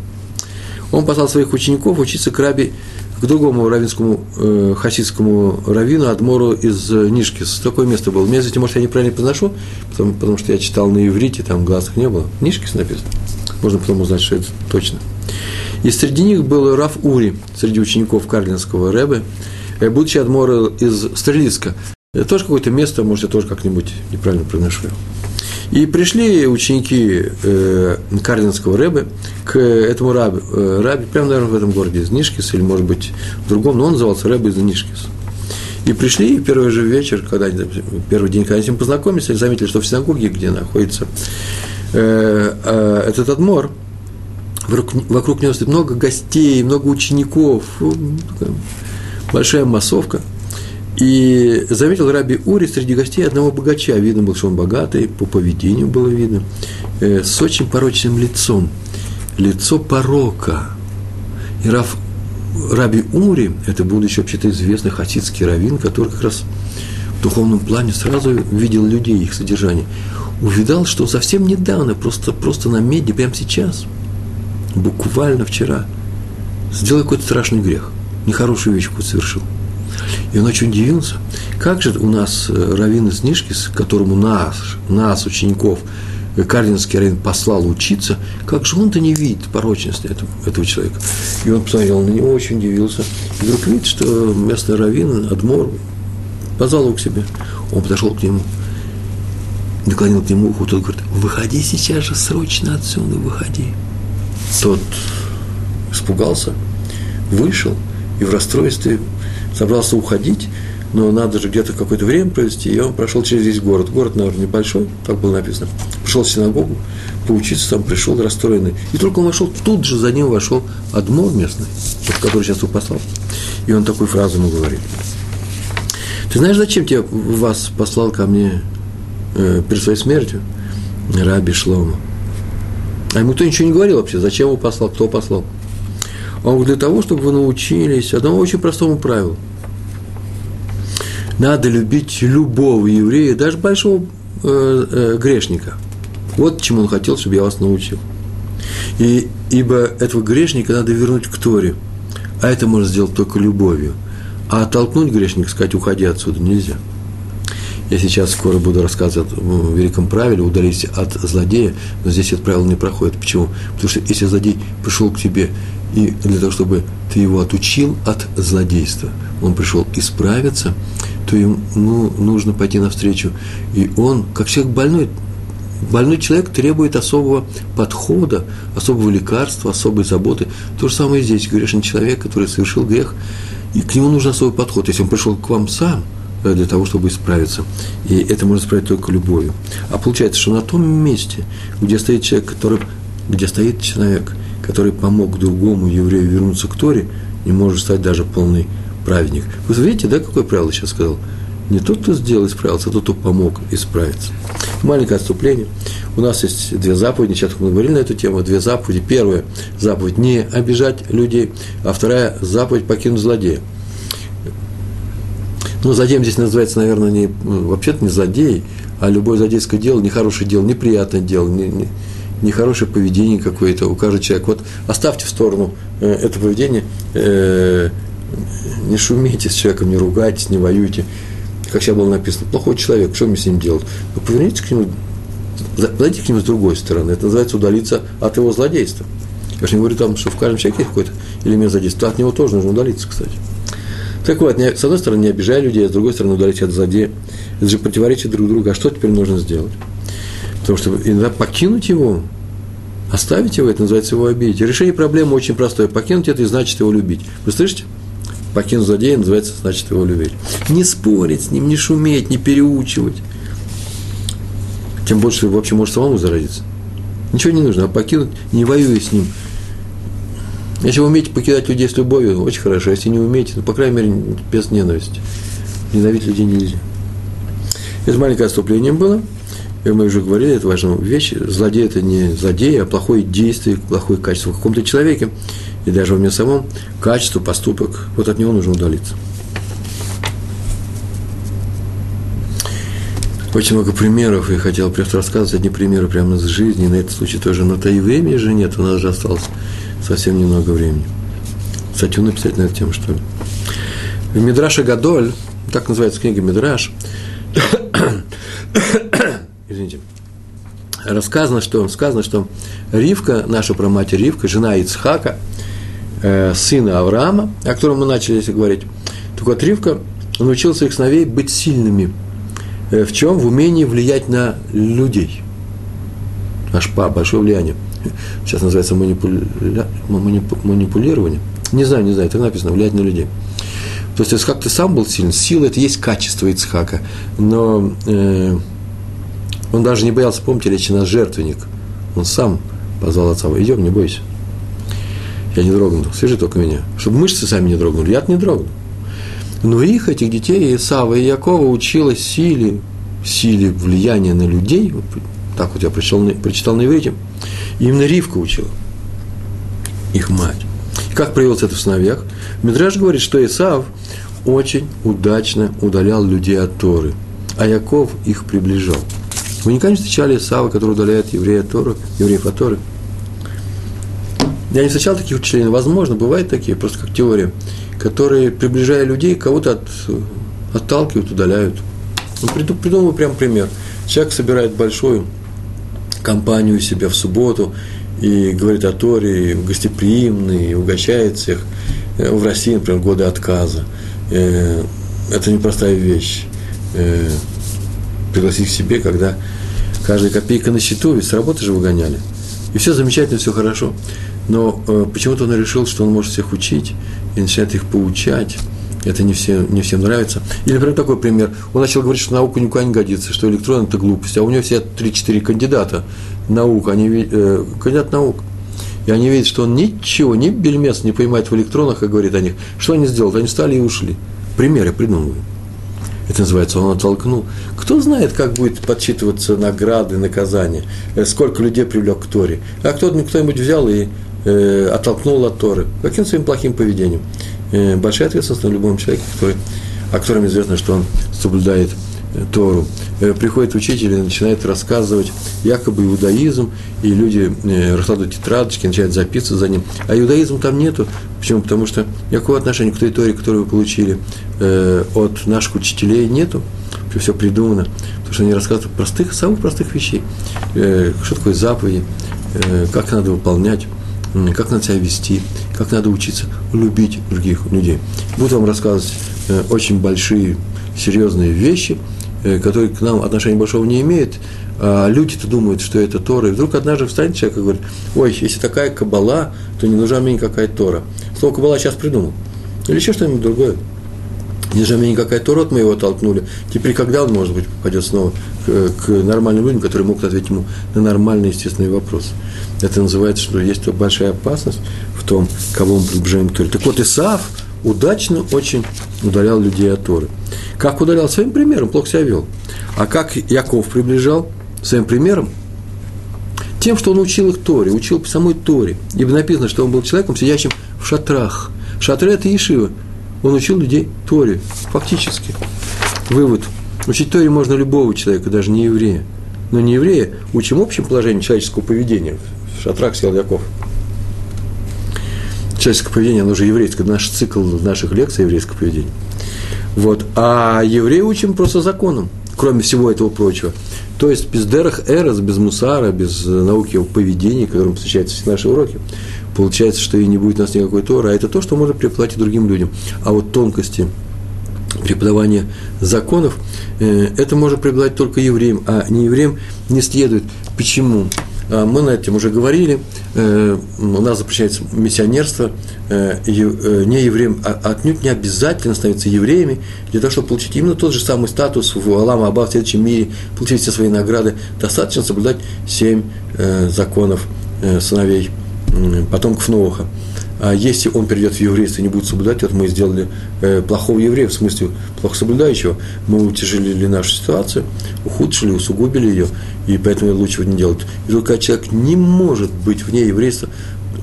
Он послал своих учеников учиться к Раби к другому равинскому э, хасидскому раввину, Адмору из э, Нишкис. Такое место было. Мне, может, я неправильно произношу, потому, потому что я читал на иврите, там глазок не было. Нишкис написано. Можно потом узнать, что это точно. И среди них был Раф Ури, среди учеников Карлинского Рэбе, э, будучи Адмора из Стрелиска. Это тоже какое-то место, может, я тоже как-нибудь неправильно произношу. И пришли ученики э, Карлинского Рэбе к этому рабе, э, рабе, прямо, наверное, в этом городе, из Нишкис, или, может быть, в другом, но он назывался Рэбе из Нишкис. И пришли, и первый же вечер, когда они, первый день, когда они с ним познакомились, они заметили, что в синагоге, где находится э, э, этот Адмор, вокруг, вокруг него стоит много гостей, много учеников, большая массовка – и заметил Раби Ури среди гостей одного богача. Видно было, что он богатый, по поведению было видно, э, с очень порочным лицом. Лицо порока. И Рав, Раби Ури, это будущий вообще-то известный хасидский раввин, который как раз в духовном плане сразу видел людей, их содержание. Увидал, что совсем недавно, просто, просто на медне, прямо сейчас, буквально вчера, сделал какой-то страшный грех, нехорошую вещь совершил – и он очень удивился, как же у нас э, Равин из Нишкис, которому нас, нас, учеников, э, Карлинский Равин послал учиться, как же он-то не видит порочности этого, этого человека. И он посмотрел на него, очень удивился. И вдруг видит, что местный Равин, Адмор, позвал его к себе. Он подошел к нему, наклонил к нему ухо, тот говорит, выходи сейчас же, срочно отсюда, выходи. Тот испугался, вышел и в расстройстве собрался уходить, но надо же где-то какое-то время провести, и он прошел через весь город. Город, наверное, небольшой, так было написано. Пришел в синагогу, поучиться там, пришел расстроенный. И только он вошел, тут же за ним вошел Адмор местный, вот, который сейчас его послал. И он такую фразу ему говорит. Ты знаешь, зачем тебе вас послал ко мне э, перед своей смертью Раби Шлома? А ему кто ничего не говорил вообще, зачем его послал, кто послал. Говорит, для того, чтобы вы научились одному очень простому правилу. Надо любить любого еврея, даже большого э, э, грешника. Вот чему он хотел, чтобы я вас научил. И, ибо этого грешника надо вернуть к Торе. А это можно сделать только любовью. А оттолкнуть грешника, сказать, уходи отсюда, нельзя. Я сейчас скоро буду рассказывать о великом правиле удалить от злодея, но здесь это правило не проходит. Почему? Потому что если злодей пришел к тебе и для того, чтобы ты его отучил от злодейства, он пришел исправиться, то ему ну, нужно пойти навстречу. И он, как человек больной, больной человек требует особого подхода, особого лекарства, особой заботы. То же самое здесь. Грешный человек, который совершил грех, и к нему нужен особый подход. Если он пришел к вам сам, э, для того, чтобы исправиться. И это можно исправить только любовью. А получается, что на том месте, где стоит человек, который, где стоит человек, который помог другому еврею вернуться к Торе, не может стать даже полный праведник. Вы видите, да, какое правило сейчас сказал? Не тот, кто сделал, исправился, а тот, кто помог исправиться. Маленькое отступление. У нас есть две заповеди, сейчас мы говорили на эту тему, две заповеди. Первая заповедь – не обижать людей, а вторая заповедь – покинуть злодея. Ну, злодеем здесь называется, наверное, не, вообще-то не злодей, а любое злодейское дело, нехорошее дело, неприятное дело, не, не, нехорошее поведение какое-то у каждого человека. Вот оставьте в сторону э, это поведение, э, не шумите с человеком, не ругайтесь, не воюйте. Как сейчас было написано, плохой человек, что мне с ним делать? Вы повернитесь к нему, подойдите к нему с другой стороны. Это называется удалиться от его злодейства. Я же не говорю там, что в каждом человеке есть какой-то элемент злодейства. От него тоже нужно удалиться, кстати. Так вот, с одной стороны, не обижай людей, а с другой стороны, удалить от злодея. Это же противоречит друг другу. А что теперь нужно сделать? Потому что иногда покинуть его, оставить его, это называется его обидеть. решение проблемы очень простое. Покинуть это и значит его любить. Вы слышите? Покинуть злодея называется значит его любить. Не спорить с ним, не шуметь, не переучивать. Тем больше вообще может самому заразиться. Ничего не нужно, а покинуть, не воюя с ним. Если вы умеете покидать людей с любовью, очень хорошо. Если не умеете, то, по крайней мере, без ненависти. Ненавидеть людей нельзя. Это маленькое отступление было. И мы уже говорили, это важная вещь. Злодей – это не злодей, а плохое действие, плохое качество в каком-то человеке. И даже в нем самом качество, поступок. Вот от него нужно удалиться. Очень много примеров, и хотел просто рассказывать одни примеры прямо из жизни, на этот случай тоже. Но то и времени же нет, у нас же осталось совсем немного времени. Статью написать на эту тему, что ли. В Мидраша Гадоль, так называется книга Мидраш, извините, рассказано, что, сказано, что Ривка, наша праматерь Ривка, жена Ицхака, э, сына Авраама, о котором мы начали говорить, так вот Ривка научил своих сыновей быть сильными – Э, в чем? В умении влиять на людей. Ашпа, большое влияние. Сейчас называется манипуля... манипулирование. Не знаю, не знаю, это написано, влиять на людей. То есть Ицхак ты сам был силен. Сила – это есть качество Ицхака. Но э, он даже не боялся, помните, речи на жертвенник. Он сам позвал отца, идем, не бойся. Я не дрогну, свяжи только меня. Чтобы мышцы сами не дрогнули. Я-то не дрогну. Но их, этих детей, Исава и Якова, учила силе, силе влияния на людей. Вот, так вот я прочитал, прочитал на иврите. Именно Ривка учила. Их мать. И как проявилось это в сыновьях? Мидраж говорит, что Исав очень удачно удалял людей от Торы, а Яков их приближал. Вы никогда не встречали Исава, который удаляет еврея от Торы, евреев от Торы? Я не встречал таких учителей, возможно, бывают такие, просто как теория которые, приближая людей, кого-то от, отталкивают, удаляют. Ну, придумал прям пример. Человек собирает большую компанию у себя в субботу и говорит о Торе, гостеприимный, угощает всех. Э, в России, например, годы отказа. Э, это непростая вещь. Э, пригласить к себе, когда каждая копейка на счету, ведь с работы же выгоняли. И все замечательно, все хорошо. Но почему-то он решил, что он может всех учить, и начинает их поучать, это не, все, не всем нравится. Или, например, такой пример. Он начал говорить, что наука никуда не годится, что электрон – это глупость. А у него все 3-4 кандидата наук, они, э, кандидат наук. И они видят, что он ничего, ни бельмес не понимает в электронах и говорит о них. Что они сделали? Они встали и ушли. Примеры придумываю. Это называется, он оттолкнул. Кто знает, как будет подсчитываться награды, наказания, э, сколько людей привлек к Торе. А кто-нибудь кто взял и э, оттолкнул от Торы. Каким своим плохим поведением. Э, большая ответственность на любом человеке, который, о котором известно, что он соблюдает Тору. Э, приходит учитель и начинает рассказывать якобы иудаизм, и люди э, раскладывают тетрадочки, начинают записываться за ним. А иудаизма там нету. Почему? Потому что никакого отношения к той Торе, которую вы получили э, от наших учителей, нету. Все придумано. Потому что они рассказывают простых, самых простых вещей. Э, что такое заповеди, э, как надо выполнять как надо себя вести, как надо учиться любить других людей. Буду вам рассказывать э, очень большие, серьезные вещи, э, которые к нам отношения большого не имеют, а люди-то думают, что это Тора, и вдруг однажды встанет человек и говорит, ой, если такая кабала, то не нужна мне никакая Тора. Слово кабала сейчас придумал. Или еще что-нибудь другое. Не нужна мне никакая Тора, мы его толкнули. Теперь когда он, может быть, пойдет снова к, к нормальным людям, которые могут ответить ему на нормальные, естественные вопросы? Это называется, что есть большая опасность в том, кого мы приближаем к Торе. Так вот, Исаав удачно очень удалял людей от Торы. Как удалял? Своим примером, плохо себя вел. А как Яков приближал? Своим примером? Тем, что он учил их Торе, учил по самой Торе. Ибо написано, что он был человеком, сидящим в шатрах. Шатры – это Ишива. Он учил людей Торе, фактически. Вывод. Учить Торе можно любого человека, даже не еврея. Но не еврея учим общим положением человеческого поведения, шатрах сел Яков. Человеческое поведение, оно же еврейское, наш цикл наших лекций еврейское поведение. Вот. А евреи учим просто законом, кроме всего этого прочего. То есть без дерах эрос, без мусара, без науки о поведении, которым встречаются все наши уроки, получается, что и не будет у нас никакой Торы, а это то, что можно преподавать и другим людям. А вот тонкости преподавания законов, э, это можно преподавать только евреям, а не евреям не следует. Почему? А, мы над этим уже говорили. Э, у нас запрещается миссионерство. Э, э, не евреям, а отнюдь не обязательно становиться евреями для того, чтобы получить именно тот же самый статус в Алама Аба в следующем мире, получить все свои награды. Достаточно соблюдать семь законов сыновей потомков Новаха. А если он придет в еврейство и не будет соблюдать, вот мы сделали э, плохого еврея, в смысле плохо соблюдающего, мы утяжелили нашу ситуацию, ухудшили, усугубили ее, и поэтому лучше не делать. И только человек не может быть вне еврейства,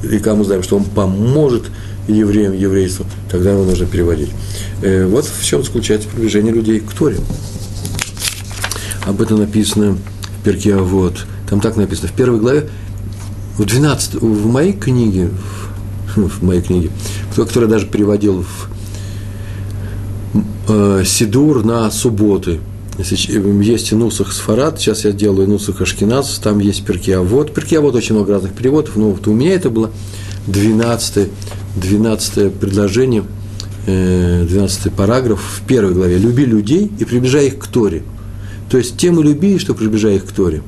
и когда мы знаем, что он поможет евреям еврейству, тогда его нужно переводить. Э, вот в чем заключается приближение людей к Торе. Об этом написано в Перке вот. Там так написано, в первой главе, в 12, в моей книге, в моей книге, который даже переводил в э, Сидур на субботы. Есть и Нусах Сфарад, сейчас я делаю Нусах Ашкиназ, там есть Перкиавод. Перкиавод очень много разных переводов, но вот у меня это было 12, 12 предложение, 12 э, параграф в первой главе. «Люби людей и приближай их к Торе». То есть тем и люби, что приближай их к Торе.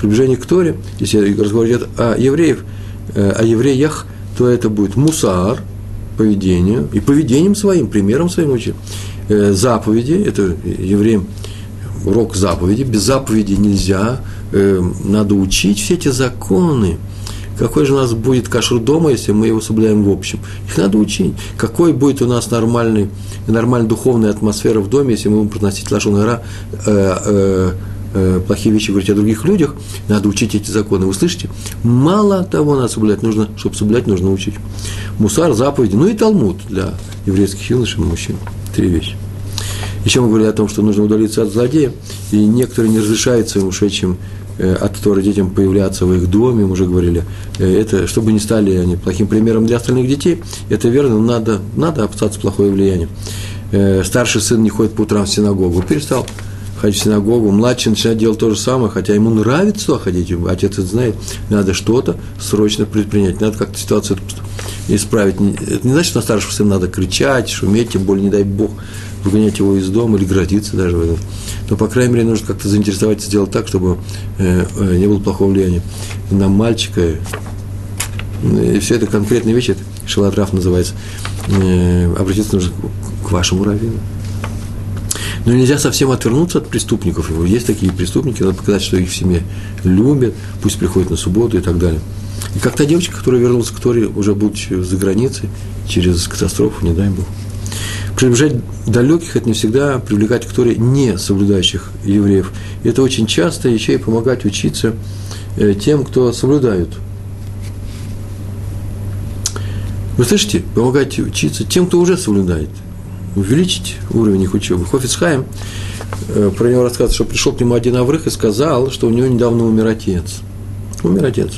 Приближение к Торе, если разговор идет о евреев, э, о евреях – то это будет мусар, поведение, и поведением своим, примером своим учить. Э, заповеди, это евреям урок заповеди, без заповеди нельзя, э, надо учить все эти законы. Какой же у нас будет кашур дома, если мы его соблюдаем в общем? Их надо учить. Какой будет у нас нормальный, нормальная духовная атмосфера в доме, если мы будем приносить лашон э, э, Э, плохие вещи говорить о других людях, надо учить эти законы. Вы слышите? Мало того надо соблюдать, нужно, чтобы соблюдать, нужно учить. Мусар, заповеди, ну и Талмуд для еврейских юношей и мужчин. Три вещи. Еще мы говорили о том, что нужно удалиться от злодея, и некоторые не разрешают своим ушедшим э, от Торы детям появляться в их доме, мы уже говорили, э, это, чтобы не стали они плохим примером для остальных детей, это верно, но надо, надо опасаться плохое влияние. Старший сын не ходит по утрам в синагогу, перестал ходить в синагогу, младший начинает делать то же самое, хотя ему нравится туда ходить, отец это знает, надо что-то срочно предпринять, надо как-то ситуацию исправить. Это не значит, что на старшего сына надо кричать, шуметь, тем более, не дай Бог, выгонять его из дома или грозиться даже в этом. Но, по крайней мере, нужно как-то заинтересовать, сделать так, чтобы э, э, не было плохого влияния на мальчика. И все это конкретные вещи, это шалатраф называется. Э, обратиться нужно к вашему раввину. Но нельзя совсем отвернуться от преступников. Есть такие преступники, надо показать, что их в семье любят, пусть приходят на субботу и так далее. И как та девочка, которая вернулась к Торе, уже будучи за границей, через катастрофу, не дай Бог. Приближать далеких – это не всегда привлекать к Торе не соблюдающих евреев. И это очень часто еще и помогать учиться э, тем, кто соблюдают. Вы слышите? Помогать учиться тем, кто уже соблюдает – увеличить уровень их учебы. Хофицхайм, э, про него рассказывает, что пришел к нему один Аврых и сказал, что у него недавно умер отец. Умер отец.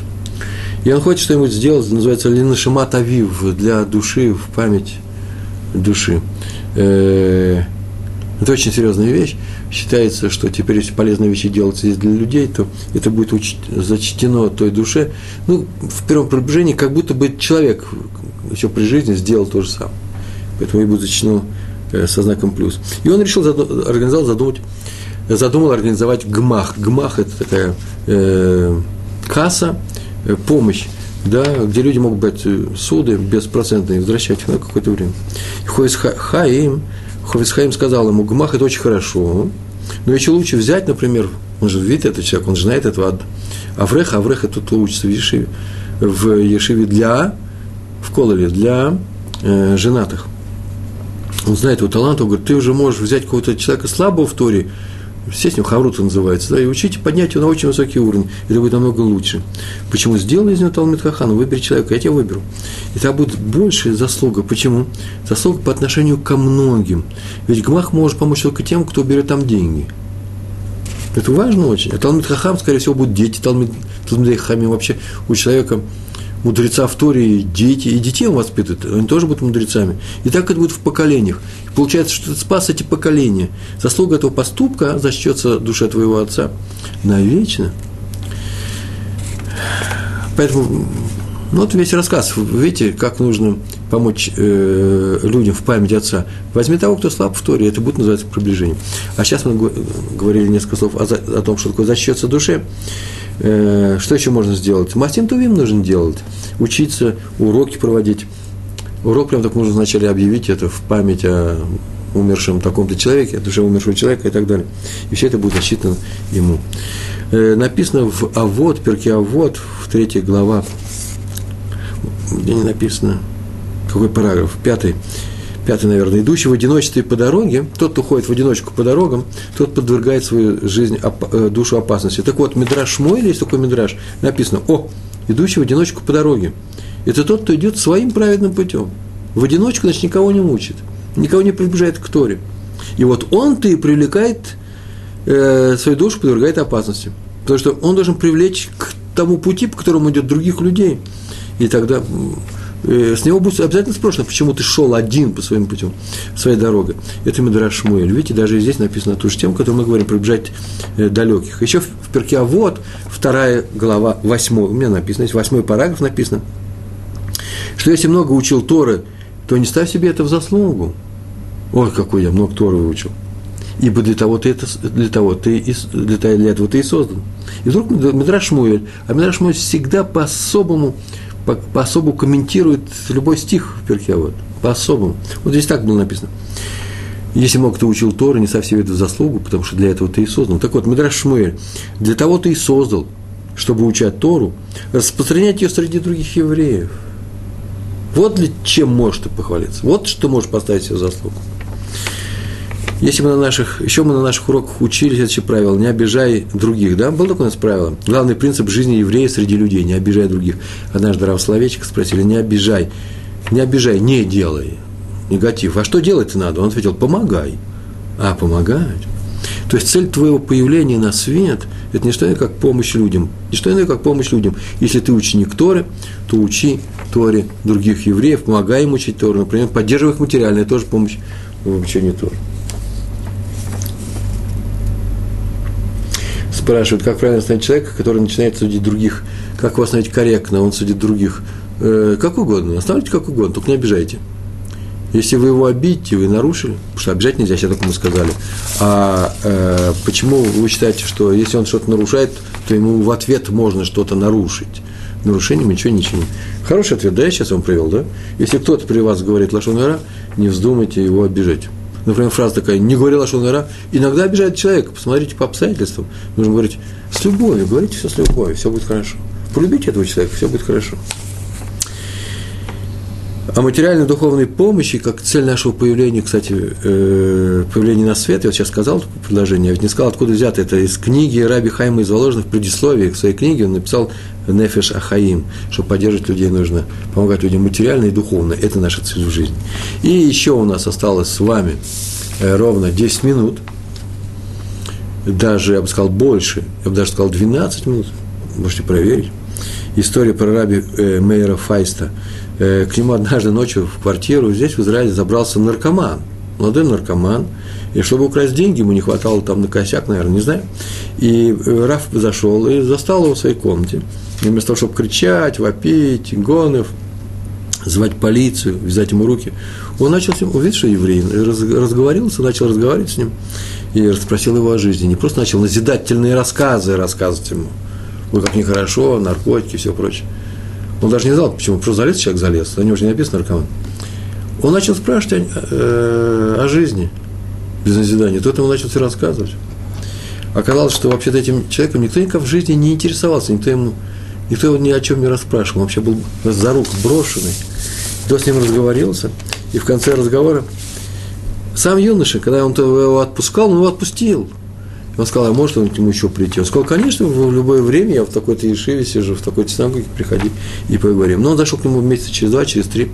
И он хочет что-нибудь сделать, называется Линашимат Авив, для души, в память души. Э, это очень серьезная вещь. Считается, что теперь, если полезные вещи делаются здесь для людей, то это будет уч- зачтено той душе. Ну, в первом приближении, как будто бы человек еще при жизни сделал то же самое поэтому и будет зачтено э, со знаком плюс. И он решил, организовал, задумать, задумал организовать ГМАХ. ГМАХ – это такая э, касса, э, помощь, да, где люди могут брать э, суды беспроцентные и возвращать их на какое-то время. Ховис Хаим, Ховис Хаим сказал ему, ГМАХ – это очень хорошо, но еще лучше взять, например, он же видит этот человек, он же знает этого Авреха, Авреха тут учится в Ешиве, в Ешиве для, в Кололе, для э, женатых он знает его талант, он говорит, ты уже можешь взять какого-то человека слабого в Торе, естественно, Хаврута называется, да, и учить, поднять его на очень высокий уровень, это будет намного лучше. Почему? Сделай из него Талмит Хахану, выбери человека, я тебя выберу. И это будет больше заслуга. Почему? Заслуга по отношению ко многим. Ведь Гмах может помочь только тем, кто берет там деньги. Это важно очень. А Талмит Хахам, скорее всего, будут дети Талмит, Талмит Хахамим. Вообще у человека мудреца в Торе, дети, и детей он воспитывает, они тоже будут мудрецами. И так это будет в поколениях. И получается, что ты спас эти поколения. Заслуга этого поступка зачтется душе твоего отца навечно. Поэтому, ну, вот весь рассказ. Видите, как нужно помочь э, людям в память отца. Возьми того, кто слаб в Торе, это будет называться приближением. А сейчас мы говорили несколько слов о, о том, что такое зачтется душе. Э, что еще можно сделать? Мастим Тувим нужно делать. Учиться, уроки проводить. Урок прям так нужно вначале объявить это в память о умершем таком-то человеке, о душе умершего человека и так далее. И все это будет засчитано ему. Э, написано в Авод, перке Авод, в третьей глава, где не написано, какой параграф? Пятый. Пятый, наверное. Идущий в одиночестве по дороге, тот, кто ходит в одиночку по дорогам, тот подвергает свою жизнь, оп- э, душу опасности. Так вот, Мидраш Шмуэль, есть такой Мидраш, написано, о, идущий в одиночку по дороге. Это тот, кто идет своим праведным путем. В одиночку, значит, никого не мучит, никого не приближает к Торе. И вот он-то и привлекает э, свою душу, подвергает опасности. Потому что он должен привлечь к тому пути, по которому идет других людей. И тогда э, с него будет обязательно спрошено, почему ты шел один по своим путем, своей дорогой. Это Медраш Шмуэль. Видите, даже здесь написано ту же тему, которую мы говорим, приближать э, далеких. Еще в, перке а вот вторая глава, восьмой, у меня написано, здесь восьмой параграф написано, что если много учил Торы, то не ставь себе это в заслугу. Ой, какой я много Торы выучил. Ибо для того ты это, для того ты и, для, для этого ты и создан. И вдруг Мидраш Муэль, а Мидраш Муэль всегда по-особому, по, по-особому комментирует любой стих в перке, вот, по-особому. Вот здесь так было написано. Если мог ты учил Торы, не совсем это в заслугу, потому что для этого ты и создан. Так вот, Мидраш Шмуэль, для того ты и создал, чтобы учать Тору, распространять ее среди других евреев. Вот для чем можешь ты похвалиться. Вот что можешь поставить себе заслугу. Если мы на наших, еще мы на наших уроках учили следующее правило, не обижай других, да, было такое у нас правило. Главный принцип жизни еврея среди людей, не обижай других. Однажды Рав Словечек спросили, не обижай, не обижай, не делай негатив. А что делать надо? Он ответил, помогай. А, помогать? То есть цель твоего появления на свет – это не что иное, как помощь людям. Не что иное, как помощь людям. Если ты ученик Торы, то учи Торе других евреев, помогай им учить Тору. Например, поддерживай их материально, это тоже помощь в обучении Торы. Спрашивают, как правильно остановить человека, который начинает судить других, как его остановить корректно, он судит других. Э, как угодно, оставьте как угодно, только не обижайте. Если вы его обидите, вы нарушили, потому что обижать нельзя, сейчас только мы сказали. А э, почему вы считаете, что если он что-то нарушает, то ему в ответ можно что-то нарушить? Нарушением ничего не чинит. Хороший ответ, да, я сейчас вам привел, да? Если кто-то при вас говорит лошонара, не вздумайте его обижать. Например, фраза такая, не говори лошонара, иногда обижает человека, посмотрите по обстоятельствам. Нужно говорить с любовью, говорите все с любовью, все будет хорошо. Полюбите этого человека, все будет хорошо. О материальной духовной помощи, как цель нашего появления, кстати, э, появления на свет, я вот сейчас сказал предложение, я ведь не сказал, откуда взято это, из книги Раби Хайма из Воложина в к своей книге он написал Нефеш Ахаим, чтобы поддерживать людей нужно, помогать людям материально и духовно, это наша цель в жизни. И еще у нас осталось с вами э, ровно 10 минут, даже, я бы сказал, больше, я бы даже сказал 12 минут, можете проверить. История про раби э, Мейера Файста – к нему однажды ночью в квартиру, здесь в Израиле забрался наркоман, молодой наркоман, и чтобы украсть деньги, ему не хватало там на косяк, наверное, не знаю. И э, Раф зашел и застал его в своей комнате. И вместо того, чтобы кричать, вопить, гонов, звать полицию, вязать ему руки, он начал с ним, увидел, что еврей, разговорился, начал разговаривать с ним и расспросил его о жизни. Не просто начал назидательные рассказы рассказывать ему. Ой, как нехорошо, наркотики, все прочее. Он даже не знал, почему. Просто залез человек залез, на него же не написано наркоман. Он начал спрашивать о, э, о жизни без назидания. Тот ему начал все рассказывать. Оказалось, что вообще-то этим человеком никто никак в жизни не интересовался, никто ему никто его ни о чем не расспрашивал. Он вообще был за рук брошенный. Кто с ним разговорился, и в конце разговора сам юноша, когда он его отпускал, он его отпустил – он сказал, а может он к нему еще прийти? Он сказал, конечно, в любое время я в такой-то Ешиве сижу, в такой-то синагоге, приходи и поговорим. Но он зашел к нему месяца через два, через три.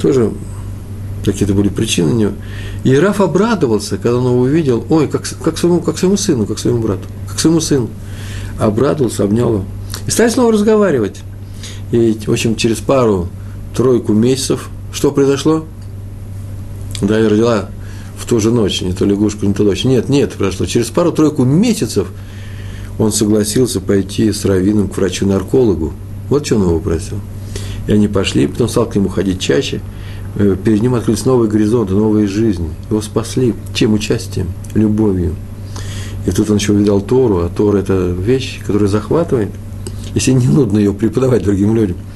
Тоже какие-то были причины у него. И Раф обрадовался, когда он его увидел, ой, как, как, своему, как своему сыну, как своему брату, как своему сыну. Обрадовался, обнял его. И стали снова разговаривать. И, в общем, через пару, тройку месяцев, что произошло? Да, я родила в ту же ночь, не то лягушку, не то дочь. Нет, нет, прошло. Через пару-тройку месяцев он согласился пойти с раввином к врачу-наркологу. Вот что он его просил. И они пошли, потом стал к нему ходить чаще. Э, перед ним открылись новые горизонты, новые жизни. Его спасли. Чем участием? Любовью. И тут он еще увидел Тору, а Тора – это вещь, которая захватывает, если не нудно ее преподавать другим людям –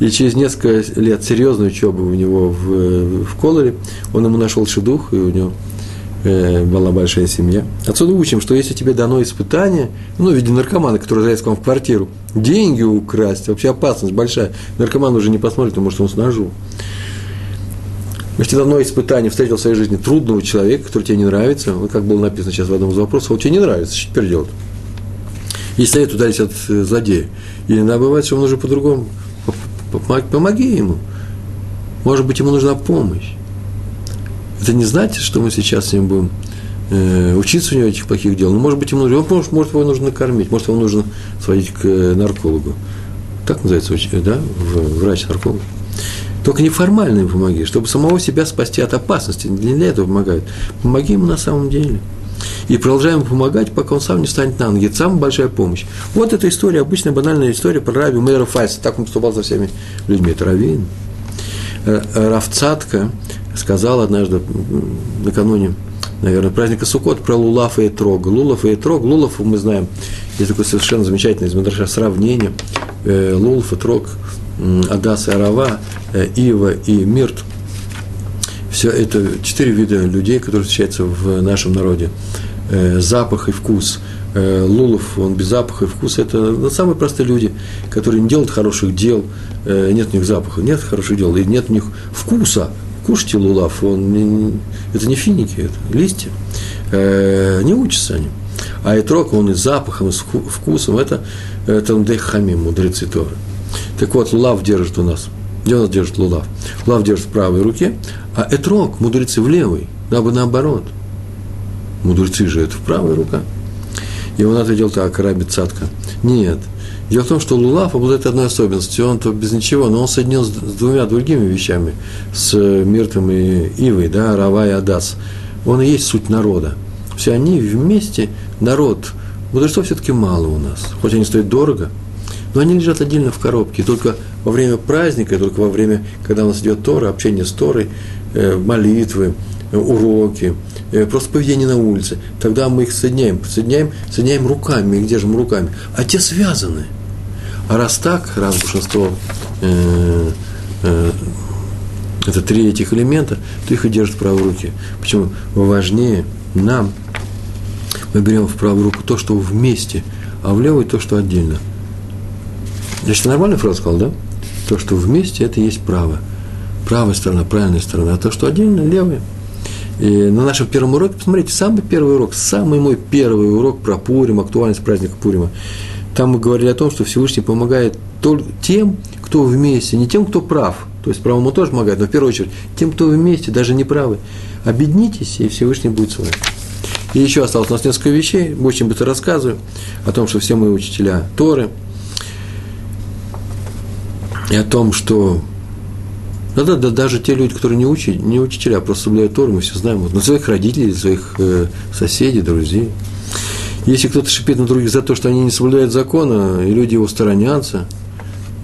и через несколько лет серьезной учебы у него в, в Колоре он ему нашел шедух, и у него э, была большая семья. Отсюда учим, что если тебе дано испытание, ну, в виде наркомана, который залез к вам в квартиру, деньги украсть, вообще опасность большая. Наркоман уже не посмотрит, потому что он с ножу. Если ты давно испытание встретил в своей жизни трудного человека, который тебе не нравится, вот как было написано сейчас в одном из вопросов, он тебе не нравится, что теперь делать? Есть совет ударить от э, злодея. И иногда бывает, что он уже по-другому. Помоги ему. Может быть, ему нужна помощь. Это не значит, что мы сейчас с ним будем э, учиться у него этих плохих дел. Но, может быть, ему нужно, может, может, его нужно накормить, может, его нужно сводить к э, наркологу. Так называется, да, врач-нарколог. Только неформально ему помоги, чтобы самого себя спасти от опасности. Не для этого помогают. Помоги ему на самом деле. И продолжаем помогать, пока он сам не станет на ноги. Это самая большая помощь. Вот эта история, обычная банальная история про Раби Мейра Файса. Так он поступал со всеми людьми. Это Равин. Э, Равцатка сказал однажды, накануне, наверное, праздника Суккот про Лулав и Этрог. Лулав и Этрог. Лулав, мы знаем, есть такое совершенно замечательное из Мадраша сравнение. Э, Лулав, Этрог, Адас и Арава, э, Ива и Мирт. Все это четыре вида людей, которые встречаются в нашем народе. Запах и вкус – э, лулов, он без запаха и вкуса, это ну, самые простые люди, которые не делают хороших дел, э, нет у них запаха, нет хороших дел, и нет у них вкуса. Кушайте лулав, он не, это не финики, это листья. Э, не учатся они. А итрок, он и запахом, и вкусом, это, это дехами, мудрецы Торы. Так вот, лулав держит у нас. Где у нас держит лулав? Лулав держит в правой руке, а этрок, мудрецы в левой, дабы наоборот. Мудрецы же это в правой рука. И он ответил так, Раби Цатка. Нет. Дело в том, что Лулав обладает одной особенностью. Он-то без ничего, но он соединен с двумя другими вещами. С Миртом и Ивой, да, Рава и Адас. Он и есть суть народа. Все они вместе народ. Мудрецов все-таки мало у нас. Хоть они стоят дорого, но они лежат отдельно в коробке. только во время праздника, только во время, когда у нас идет Тора, общение с Торой, э, молитвы, уроки, э, просто поведение на улице, тогда мы их соединяем, соединяем, соединяем руками, их держим руками, а те связаны. А раз так, раз большинство э, э, это три этих элемента, то их и держат в правой руке. Почему важнее нам, мы берем в правую руку то, что вместе, а в левую то, что отдельно. Я что, нормально фразу сказал, да? То, что вместе, это и есть право. Правая сторона, правильная сторона, а то, что отдельно, левая – и на нашем первом уроке, посмотрите, самый первый урок, самый мой первый урок про Пурим, актуальность праздника Пурима. Там мы говорили о том, что Всевышний помогает тем, кто вместе, не тем, кто прав. То есть правому тоже помогает, но в первую очередь тем, кто вместе, даже не правы. Объединитесь, и Всевышний будет с вами. И еще осталось у нас несколько вещей, очень быстро рассказываю о том, что все мы учителя Торы, и о том, что да, да, да, даже те люди, которые не, учи, не учителя, а просто соблюдают Тору, мы все знаем, вот, на своих родителей, своих э, соседей, друзей. Если кто-то шипит на других за то, что они не соблюдают закона, и люди его сторонятся,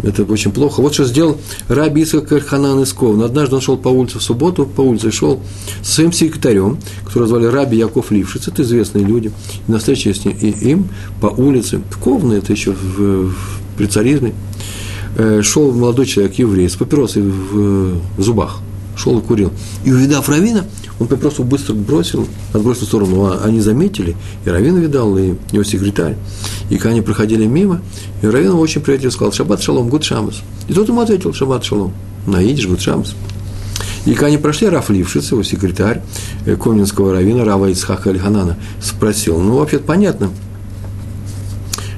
это очень плохо. Вот что сделал Раби Исаак Ханан из Ковна. Однажды он шел по улице в субботу, по улице шел со своим секретарем, которого звали Раби Яков Лившиц, это известные люди. И на встрече с ним, и им по улице, в Ковна, это еще в, в, при царизме, шел молодой человек, еврей, с папиросой в, зубах, шел и курил. И увидав раввина, он папиросу быстро бросил, отбросил в сторону, а они заметили, и раввин видал, и его секретарь. И когда они проходили мимо, и раввин очень приятельно сказал, «שבת שלום, גוט שבת». И тот ему ответил, «שבת שלום». На идиш, גוט שבת. И когда они прошли, Рав Лившиц, его секретарь э, Ковненского раввина, Рава Ицхака Эльханана, спросил, ну, вообще понятно –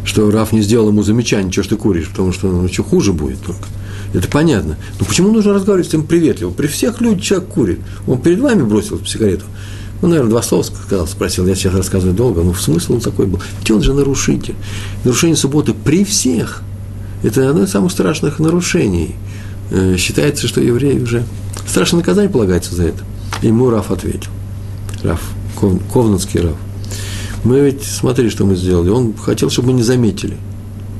что рав не сделал ему замечание, что ж ты куришь, потому что ну, что хуже будет только. Это понятно. Но почему нужно разговаривать с ним приветливо? При всех людях человек курит. Он перед вами бросил сигарету. Ну, наверное, два слова сказал, спросил. Я сейчас рассказываю долго, но смысл он такой был. Ведь он же нарушитель. Нарушение субботы при всех. Это одно из самых страшных нарушений. Э, считается, что евреи уже... Страшное наказание полагается за это. И ему Раф ответил. Раф, Ковнанский Раф. Мы ведь, смотри, что мы сделали. Он хотел, чтобы мы не заметили,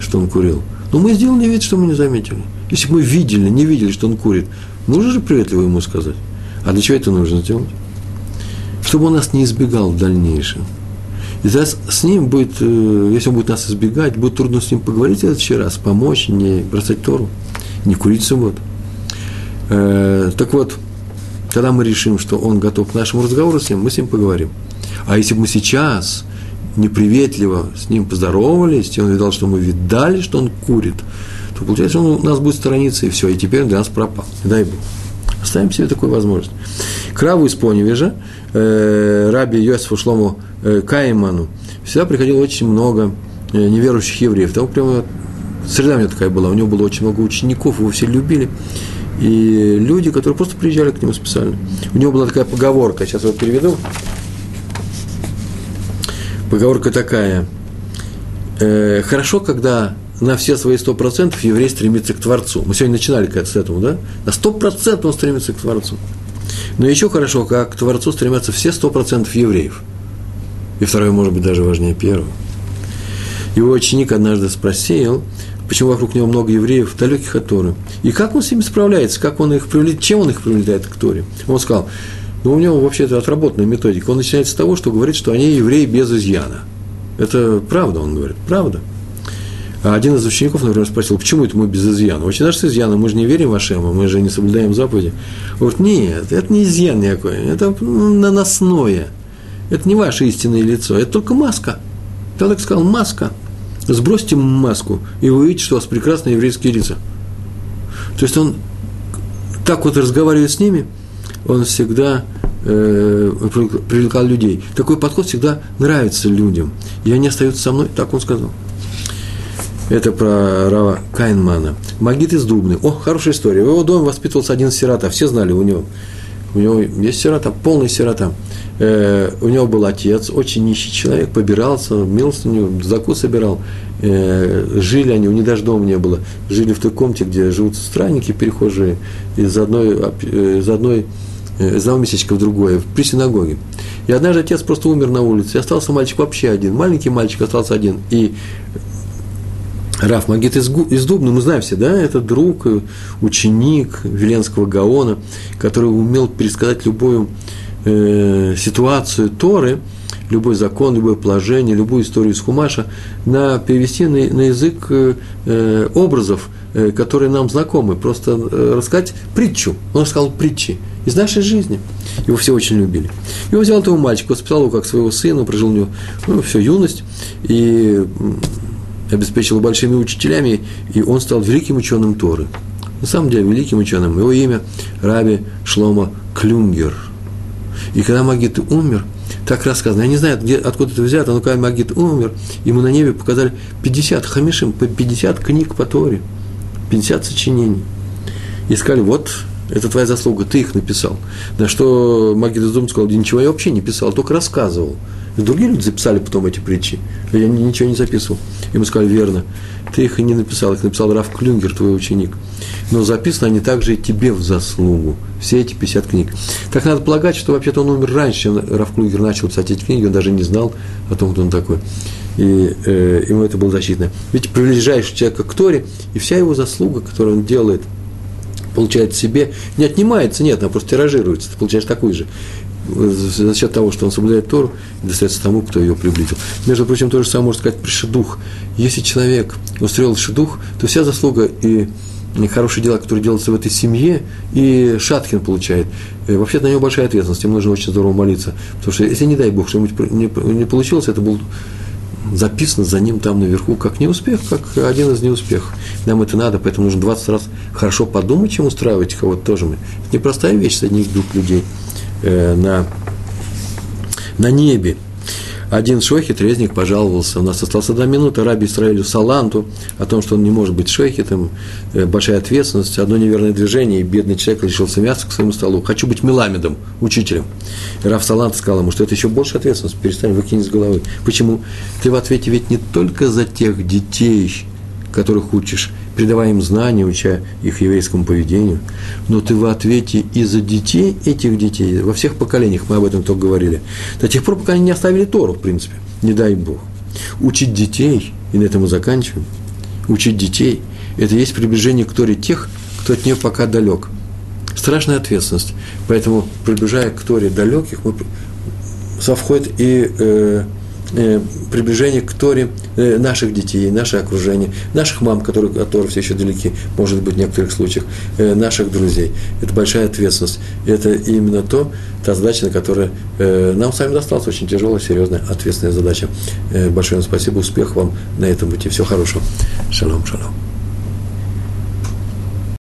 что он курил. Но мы сделали вид, что мы не заметили. Если бы мы видели, не видели, что он курит, нужно же приветливо ему сказать. А для чего это нужно сделать? Чтобы он нас не избегал в дальнейшем. И тогда с ним будет, э, если он будет нас избегать, будет трудно с ним поговорить в следующий раз, помочь, не бросать Тору, не курить в. Э, так вот, когда мы решим, что он готов к нашему разговору с ним, мы с ним поговорим. А если бы мы сейчас неприветливо с ним поздоровались, и он видал, что мы видали, что он курит, то получается, он у нас будет сторониться, и все, и теперь для нас пропал. дай Бог. Оставим себе такую возможность. К Раву из Поневежа, э, Раби Йосифу Шлому э, Кайману, всегда приходило очень много э, неверующих евреев. Там прямо среда у него такая была, у него было очень много учеников, его все любили. И люди, которые просто приезжали к нему специально. У него была такая поговорка, сейчас вот переведу. Поговорка такая. Э, хорошо, когда на все свои сто процентов еврей стремится к Творцу. Мы сегодня начинали с этого, да? На сто процентов он стремится к Творцу. Но еще хорошо, как к Творцу стремятся все сто процентов евреев. И второе, может быть, даже важнее первого. Его ученик однажды спросил, почему вокруг него много евреев, далеких от Торы. И как он с ними справляется, как он их привлекает, чем он их привлекает к Торе. Он сказал, ну, у него вообще это отработанная методика. Он начинает с того, что говорит, что они евреи без изъяна. Это правда, он говорит, правда. А один из учеников, например, спросил, почему это мы без изъяна? Очень даже с изъяном, мы же не верим в Ашема, мы же не соблюдаем заповеди. Он говорит, нет, это не изъян никакой, это наносное. Это не ваше истинное лицо, это только маска. Человек сказал, маска. Сбросьте маску, и вы увидите, что у вас прекрасные еврейские лица. То есть он так вот разговаривает с ними, он всегда э, привлекал людей. Такой подход всегда нравится людям. И они остаются со мной, так он сказал. Это про Рава Кайнмана. Магит из Дубны. О, хорошая история. В его доме воспитывался один сирота. Все знали у него. У него есть сирота, полный сирота. Э, у него был отец, очень нищий человек, побирался, милостыню, заку собирал. Э, жили они, у них даже дома не было. Жили в той комнате, где живут странники, перехожие, из одной, э, из одной э, из одного местечка в другое, при синагоге. И однажды отец просто умер на улице, и остался мальчик вообще один. Маленький мальчик остался один. И Раф Магит из, из Дубна, мы знаем все, да, это друг, ученик Веленского Гаона, который умел пересказать любую э, ситуацию Торы, любой закон, любое положение, любую историю из Хумаша, на, перевести на, на язык э, э образов, э, которые нам знакомы, просто э, рассказать притчу. Он рассказал притчи из нашей жизни. Его все очень любили. И он взял этого мальчика, воспитал его как своего сына, прожил у него ну, всю юность, и обеспечил его большими учителями, и он стал великим ученым Торы. На самом деле, великим ученым. Его имя Раби Шлома Клюнгер. И когда Магит умер, так рассказано, я не знаю, где, откуда это взято, но когда Магит умер, ему на небе показали 50 хамишим, 50 книг по Торе, 50 сочинений. И сказали, вот, это твоя заслуга, ты их написал. На что Магит из Дум сказал, ничего я вообще не писал, только рассказывал. И другие люди записали потом эти притчи. Я ничего не записывал. Ему сказали, верно, ты их и не написал, их написал Раф Клюнгер, твой ученик. Но записаны они также и тебе в заслугу. Все эти 50 книг. Так надо полагать, что вообще-то он умер раньше, чем Раф Клюнгер начал писать эти книги, он даже не знал о том, кто он такой. И э, ему это было защитно. Ведь приближаешь человека к Торе, и вся его заслуга, которую он делает, получает себе, не отнимается, нет, она просто тиражируется, ты получаешь такую же за счет того, что он соблюдает Тору, достается тому, кто ее приблизил. Между прочим, то же самое можно сказать при шедух. Если человек устроил шедух, то вся заслуга и хорошие дела, которые делаются в этой семье, и Шаткин получает. Вообще на него большая ответственность, ему нужно очень здорово молиться. Потому что если, не дай Бог, что-нибудь не, получилось, это был записано за ним там наверху как неуспех, как один из неуспехов. Нам это надо, поэтому нужно 20 раз хорошо подумать, чем устраивать кого-то тоже. Это непростая вещь с одних двух людей – э, на, на небе. Один шохит, резник, пожаловался. У нас осталась одна минута раби Исраилю Саланту о том, что он не может быть шохитом, э, большая ответственность, одно неверное движение, и бедный человек лишился мяса к своему столу. Хочу быть меламедом, учителем. И Раф Салант сказал ему, что это еще больше ответственность, перестань выкинь с головы. Почему? Ты в ответе ведь не только за тех детей, которых учишь, передавая им знания, уча их еврейскому поведению, но ты в ответе и за детей этих детей, во всех поколениях, мы об этом только говорили, до тех пор, пока они не оставили Тору, в принципе, не дай Бог. Учить детей, и на этом мы заканчиваем, учить детей – это есть приближение к Торе тех, кто от нее пока далек. Страшная ответственность. Поэтому, приближая к Торе далеких, мы совходит и Э, приближение к Торе э, наших детей, наше окружение, наших мам, которые от Торы все еще далеки, может быть, в некоторых случаях, э, наших друзей. Это большая ответственность. Это именно то, та задача, на которую нам с вами досталась очень тяжелая, серьезная, ответственная задача. Большое вам спасибо, успех вам на этом пути. Всего хорошего. Шалом, шалом.